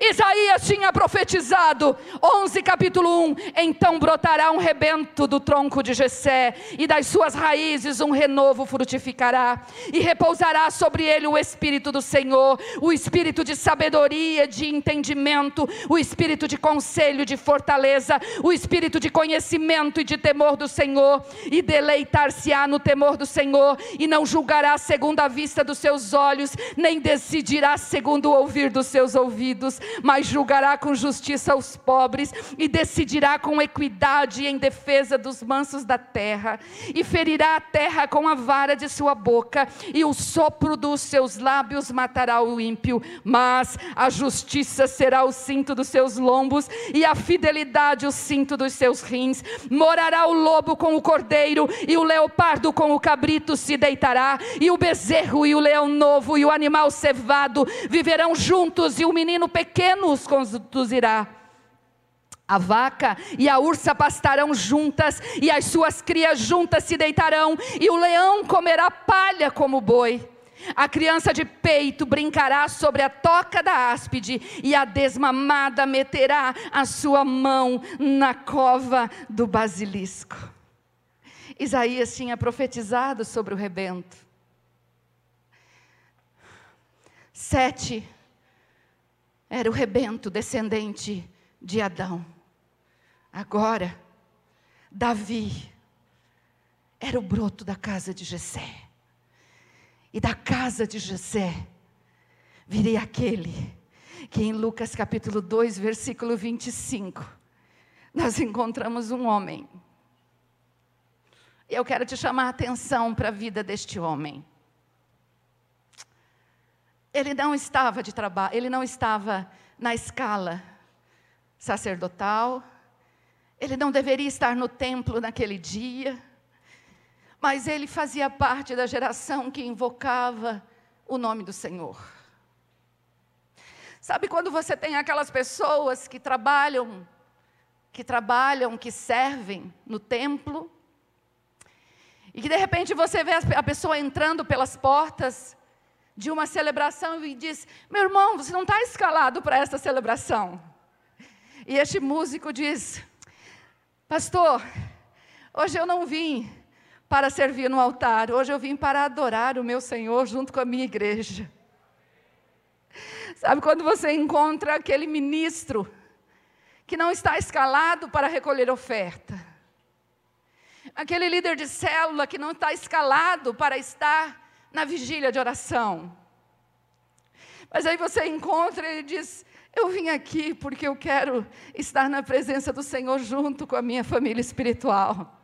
Isaías tinha profetizado, 11 capítulo 1, então brotará um rebento do tronco de Jessé, e das suas raízes um renovo frutificará, e repousará sobre ele o espírito do Senhor, o espírito de sabedoria, de entendimento, o espírito de conselho, de fortaleza, o espírito de conhecimento e de temor do Senhor, e deleitar-se-á no temor do Senhor, e não julgará segundo a vista dos seus olhos, nem decidirá segundo o ouvir dos seus ouvidos mas julgará com justiça os pobres e decidirá com equidade em defesa dos mansos da terra, e ferirá a terra com a vara de sua boca, e o sopro dos seus lábios matará o ímpio, mas a justiça será o cinto dos seus lombos, e a fidelidade o cinto dos seus rins. Morará o lobo com o cordeiro, e o leopardo com o cabrito se deitará, e o bezerro e o leão novo e o animal cevado viverão juntos, e o menino pequeno pequeno os conduzirá. A vaca e a ursa pastarão juntas, e as suas crias juntas se deitarão, e o leão comerá palha como boi. A criança de peito brincará sobre a toca da áspide, e a desmamada meterá a sua mão na cova do basilisco. Isaías tinha profetizado sobre o rebento. Sete era o rebento descendente de Adão. Agora, Davi era o broto da casa de Jessé. E da casa de Jessé viria aquele que em Lucas capítulo 2, versículo 25, nós encontramos um homem. E eu quero te chamar a atenção para a vida deste homem. Ele não estava de trabalho, ele não estava na escala sacerdotal, ele não deveria estar no templo naquele dia, mas ele fazia parte da geração que invocava o nome do Senhor. Sabe quando você tem aquelas pessoas que trabalham, que trabalham, que servem no templo, e que de repente você vê a pessoa entrando pelas portas de uma celebração e diz: Meu irmão, você não está escalado para essa celebração. E este músico diz: Pastor, hoje eu não vim para servir no altar, hoje eu vim para adorar o meu Senhor junto com a minha igreja. Sabe quando você encontra aquele ministro que não está escalado para recolher oferta? Aquele líder de célula que não está escalado para estar na vigília de oração. Mas aí você encontra e diz: Eu vim aqui porque eu quero estar na presença do Senhor junto com a minha família espiritual.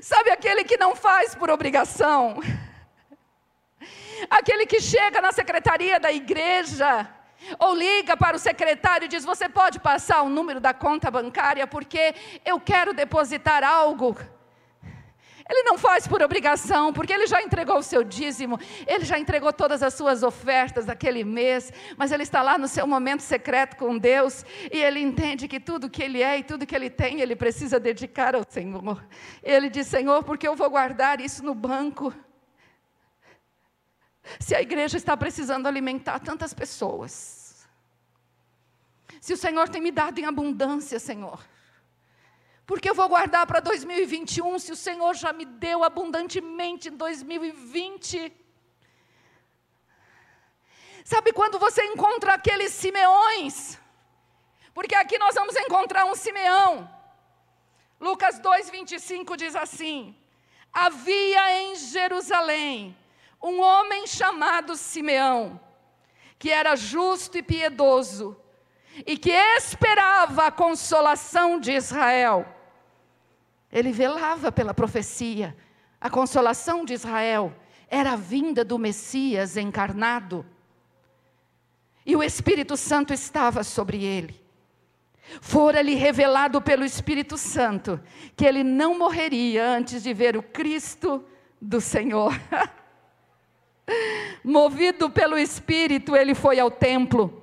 Sabe aquele que não faz por obrigação? Aquele que chega na secretaria da igreja, ou liga para o secretário e diz: Você pode passar o número da conta bancária porque eu quero depositar algo. Ele não faz por obrigação, porque ele já entregou o seu dízimo, ele já entregou todas as suas ofertas daquele mês, mas ele está lá no seu momento secreto com Deus e ele entende que tudo que ele é e tudo que ele tem, ele precisa dedicar ao Senhor. Ele diz: Senhor, porque eu vou guardar isso no banco? Se a igreja está precisando alimentar tantas pessoas, se o Senhor tem me dado em abundância, Senhor, porque eu vou guardar para 2021 se o Senhor já me deu abundantemente em 2020? Sabe quando você encontra aqueles Simeões? Porque aqui nós vamos encontrar um Simeão. Lucas 2:25 diz assim: Havia em Jerusalém um homem chamado Simeão, que era justo e piedoso, e que esperava a consolação de Israel. Ele velava pela profecia. A consolação de Israel era a vinda do Messias encarnado. E o Espírito Santo estava sobre ele. Fora-lhe revelado pelo Espírito Santo que ele não morreria antes de ver o Cristo do Senhor. Movido pelo Espírito, ele foi ao templo.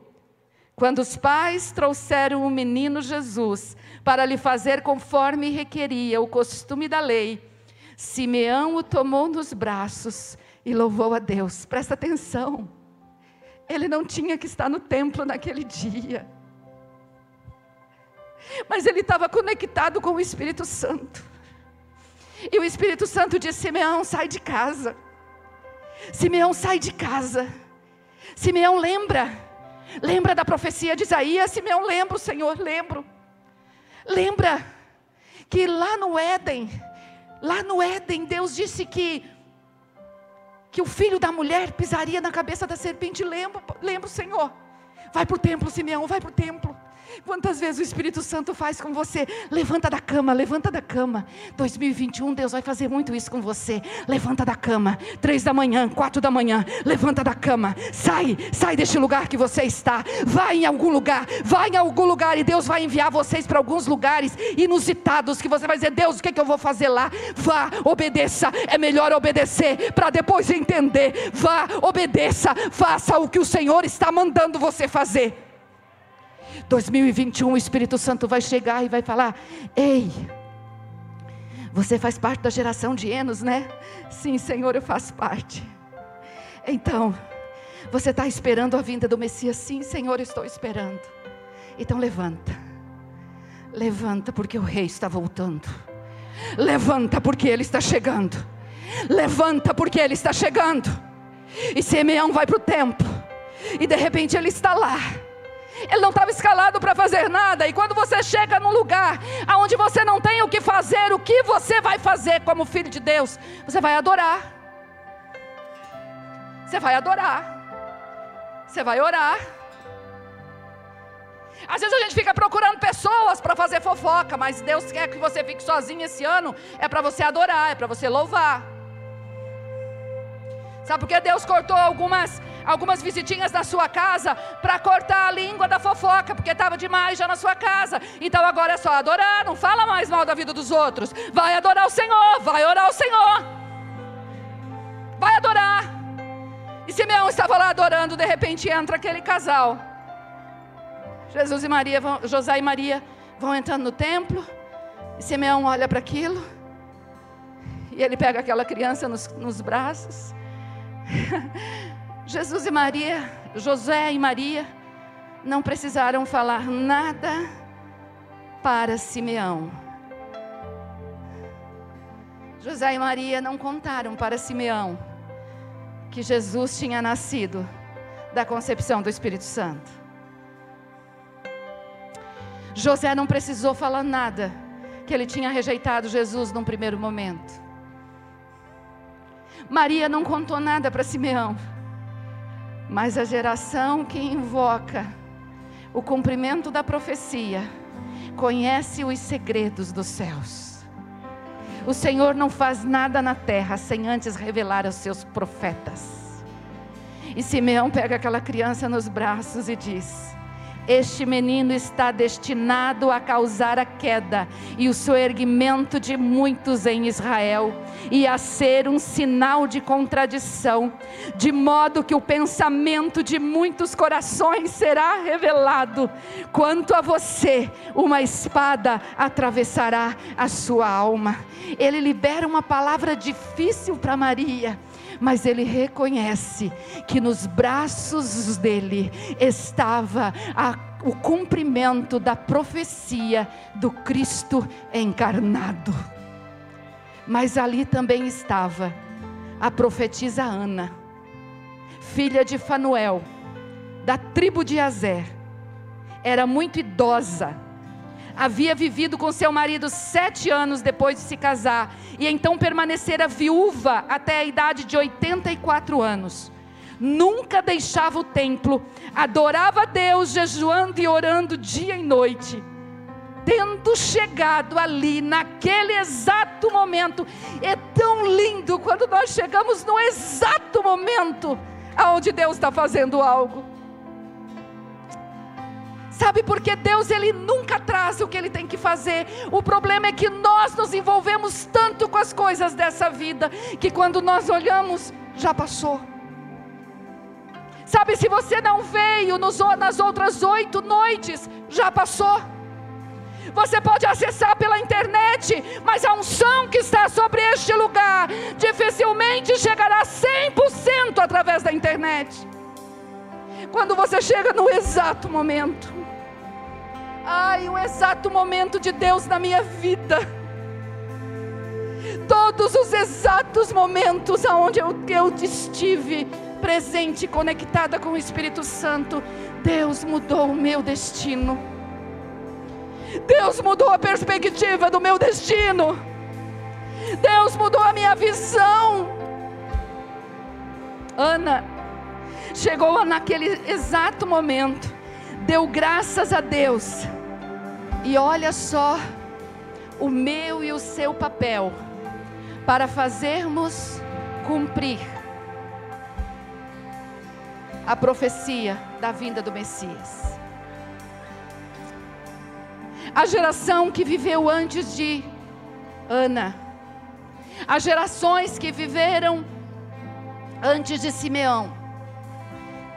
Quando os pais trouxeram o menino Jesus para lhe fazer conforme requeria o costume da lei, Simeão o tomou nos braços e louvou a Deus. Presta atenção. Ele não tinha que estar no templo naquele dia. Mas ele estava conectado com o Espírito Santo. E o Espírito Santo disse: Simeão, sai de casa. Simeão sai de casa. Simeão lembra, lembra da profecia de Isaías. Simeão lembra, o Senhor, lembro. Lembra que lá no Éden, lá no Éden, Deus disse que que o filho da mulher pisaria na cabeça da serpente. Lembra, lembra, Senhor. Vai para o templo, Simeão, vai para o templo. Quantas vezes o Espírito Santo faz com você? Levanta da cama, levanta da cama. 2021, Deus vai fazer muito isso com você. Levanta da cama. Três da manhã, quatro da manhã, levanta da cama. Sai, sai deste lugar que você está. Vai em algum lugar, vai em algum lugar e Deus vai enviar vocês para alguns lugares inusitados que você vai dizer: Deus, o que, é que eu vou fazer lá? Vá, obedeça. É melhor obedecer para depois entender. Vá, obedeça. Faça o que o Senhor está mandando você fazer. 2021 o Espírito Santo vai chegar e vai falar: Ei, você faz parte da geração de Enos, né? Sim, Senhor, eu faço parte. Então, você está esperando a vinda do Messias? Sim, Senhor, eu estou esperando. Então levanta, levanta, porque o Rei está voltando. Levanta, porque Ele está chegando. Levanta, porque Ele está chegando. E Simeão vai para o templo, e de repente ele está lá ele não estava escalado para fazer nada. E quando você chega num lugar onde você não tem o que fazer, o que você vai fazer como filho de Deus? Você vai adorar. Você vai adorar. Você vai orar. Às vezes a gente fica procurando pessoas para fazer fofoca, mas Deus quer que você fique sozinho esse ano. É para você adorar, é para você louvar. Sabe por que Deus cortou algumas algumas visitinhas na sua casa para cortar a língua da fofoca, porque estava demais já na sua casa. Então agora é só adorar, não fala mais mal da vida dos outros. Vai adorar o Senhor, vai orar o Senhor. Vai adorar. E Simeão estava lá adorando, de repente entra aquele casal. Jesus e Maria, vão, José e Maria vão entrando no templo. E Simeão olha para aquilo. E ele pega aquela criança nos, nos braços. Jesus e Maria, José e Maria, não precisaram falar nada para Simeão. José e Maria não contaram para Simeão que Jesus tinha nascido da concepção do Espírito Santo. José não precisou falar nada, que ele tinha rejeitado Jesus num primeiro momento. Maria não contou nada para Simeão, mas a geração que invoca o cumprimento da profecia conhece os segredos dos céus. O Senhor não faz nada na terra sem antes revelar aos seus profetas. E Simeão pega aquela criança nos braços e diz: este menino está destinado a causar a queda e o soerguimento de muitos em Israel, e a ser um sinal de contradição, de modo que o pensamento de muitos corações será revelado. Quanto a você, uma espada atravessará a sua alma. Ele libera uma palavra difícil para Maria mas ele reconhece que nos braços dele estava a, o cumprimento da profecia do Cristo encarnado. Mas ali também estava a profetisa Ana, filha de Fanuel, da tribo de Azer. Era muito idosa havia vivido com seu marido sete anos depois de se casar, e então permanecera viúva até a idade de 84 anos. Nunca deixava o templo, adorava Deus, jejuando e orando dia e noite. Tendo chegado ali, naquele exato momento, é tão lindo quando nós chegamos no exato momento aonde Deus está fazendo algo. Sabe porque Deus ele nunca traz o que ele tem que fazer. O problema é que nós nos envolvemos tanto com as coisas dessa vida que quando nós olhamos já passou. Sabe se você não veio nos, nas outras oito noites já passou. Você pode acessar pela internet, mas a unção que está sobre este lugar dificilmente chegará 100% através da internet. Quando você chega no exato momento, Ai, o exato momento de Deus na minha vida. Todos os exatos momentos aonde eu, eu estive presente, conectada com o Espírito Santo, Deus mudou o meu destino. Deus mudou a perspectiva do meu destino. Deus mudou a minha visão. Ana chegou naquele exato momento, deu graças a Deus e olha só o meu e o seu papel para fazermos cumprir a profecia da vinda do Messias. A geração que viveu antes de Ana, as gerações que viveram antes de Simeão,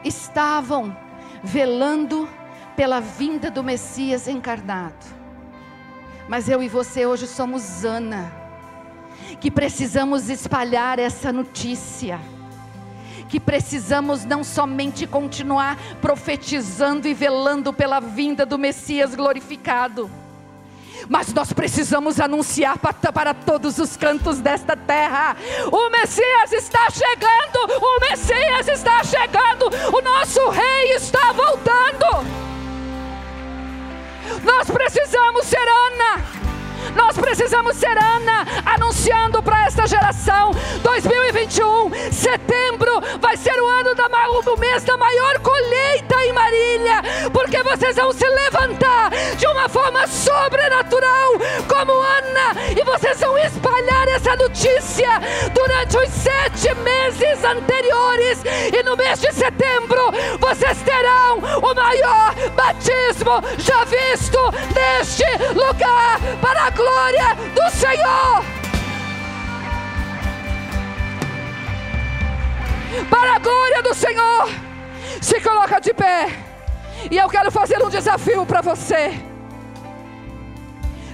estavam velando pela vinda do Messias encarnado. Mas eu e você hoje somos Ana, que precisamos espalhar essa notícia que precisamos não somente continuar profetizando e velando pela vinda do Messias glorificado, mas nós precisamos anunciar para, para, todos os cantos desta terra: o Messias está chegando, o Messias está chegando, o nosso Rei está voltando. Nós precisamos ser Ana. Nós precisamos ser Ana anunciando para esta geração. 2021, setembro vai ser o ano da o mês da maior colheita em Marília, porque vocês vão se levantar de uma forma sobrenatural como Ana e vocês vão espalhar essa notícia durante os sete meses anteriores e no mês de setembro vocês terão o maior batismo já visto neste lugar. Para a glória do Senhor. Para a glória do Senhor. Se coloca de pé. E eu quero fazer um desafio para você.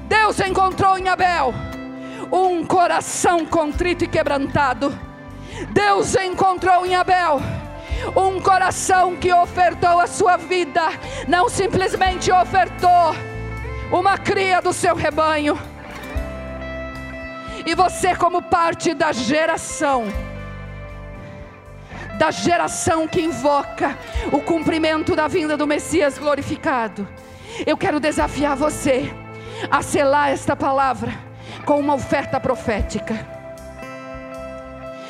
Deus encontrou em Abel um coração contrito e quebrantado. Deus encontrou em Abel um coração que ofertou a sua vida, não simplesmente ofertou uma cria do seu rebanho. E você, como parte da geração, da geração que invoca o cumprimento da vinda do Messias glorificado, eu quero desafiar você a selar esta palavra com uma oferta profética.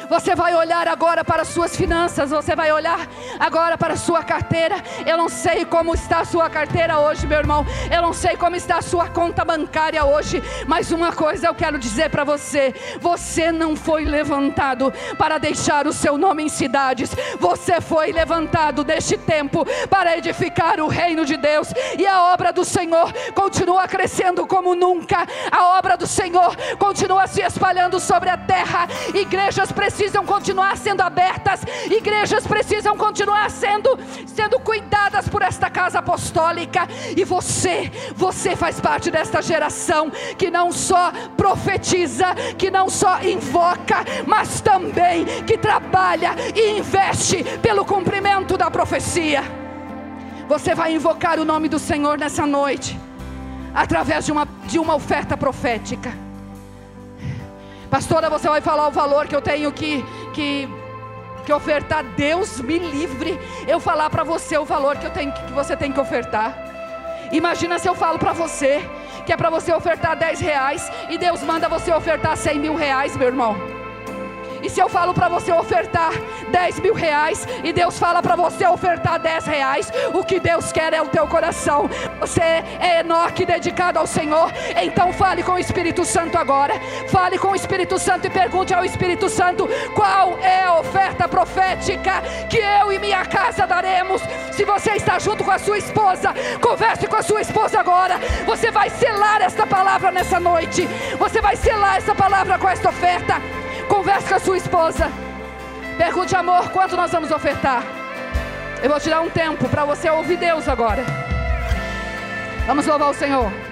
Você vai olhar agora para as suas finanças, você vai olhar agora para sua carteira. Eu não sei como está a sua carteira hoje, meu irmão. Eu não sei como está a sua conta bancária hoje, mas uma coisa eu quero dizer para você: você não foi levantado para deixar o seu nome em cidades. Você foi levantado deste tempo para edificar o reino de Deus e a obra do Senhor continua crescendo como nunca. A obra do Senhor continua se espalhando sobre a terra. Igrejas precisam precisam continuar sendo abertas, igrejas precisam continuar sendo, sendo cuidadas por esta casa apostólica. E você, você faz parte desta geração que não só profetiza, que não só invoca, mas também que trabalha e investe pelo cumprimento da profecia. Você vai invocar o nome do Senhor nessa noite, através de uma, de uma oferta profética. Pastora, você vai falar o valor que eu tenho que, que, que ofertar. Deus me livre eu falar para você o valor que, eu tenho, que você tem que ofertar. Imagina se eu falo para você que é para você ofertar 10 reais e Deus manda você ofertar 100 mil reais, meu irmão. E se eu falo para você ofertar 10 mil reais e Deus fala para você ofertar 10 reais, o que Deus quer é o teu coração. Você é Enoque dedicado ao Senhor, então fale com o Espírito Santo agora. Fale com o Espírito Santo e pergunte ao Espírito Santo qual é a oferta profética que eu e minha casa daremos. Se você está junto com a sua esposa, converse com a sua esposa agora. Você vai selar esta palavra nessa noite. Você vai selar essa palavra com esta oferta. Converse com a sua esposa. Pergunte, amor, quanto nós vamos ofertar? Eu vou tirar um tempo para você ouvir Deus agora. Vamos louvar o Senhor.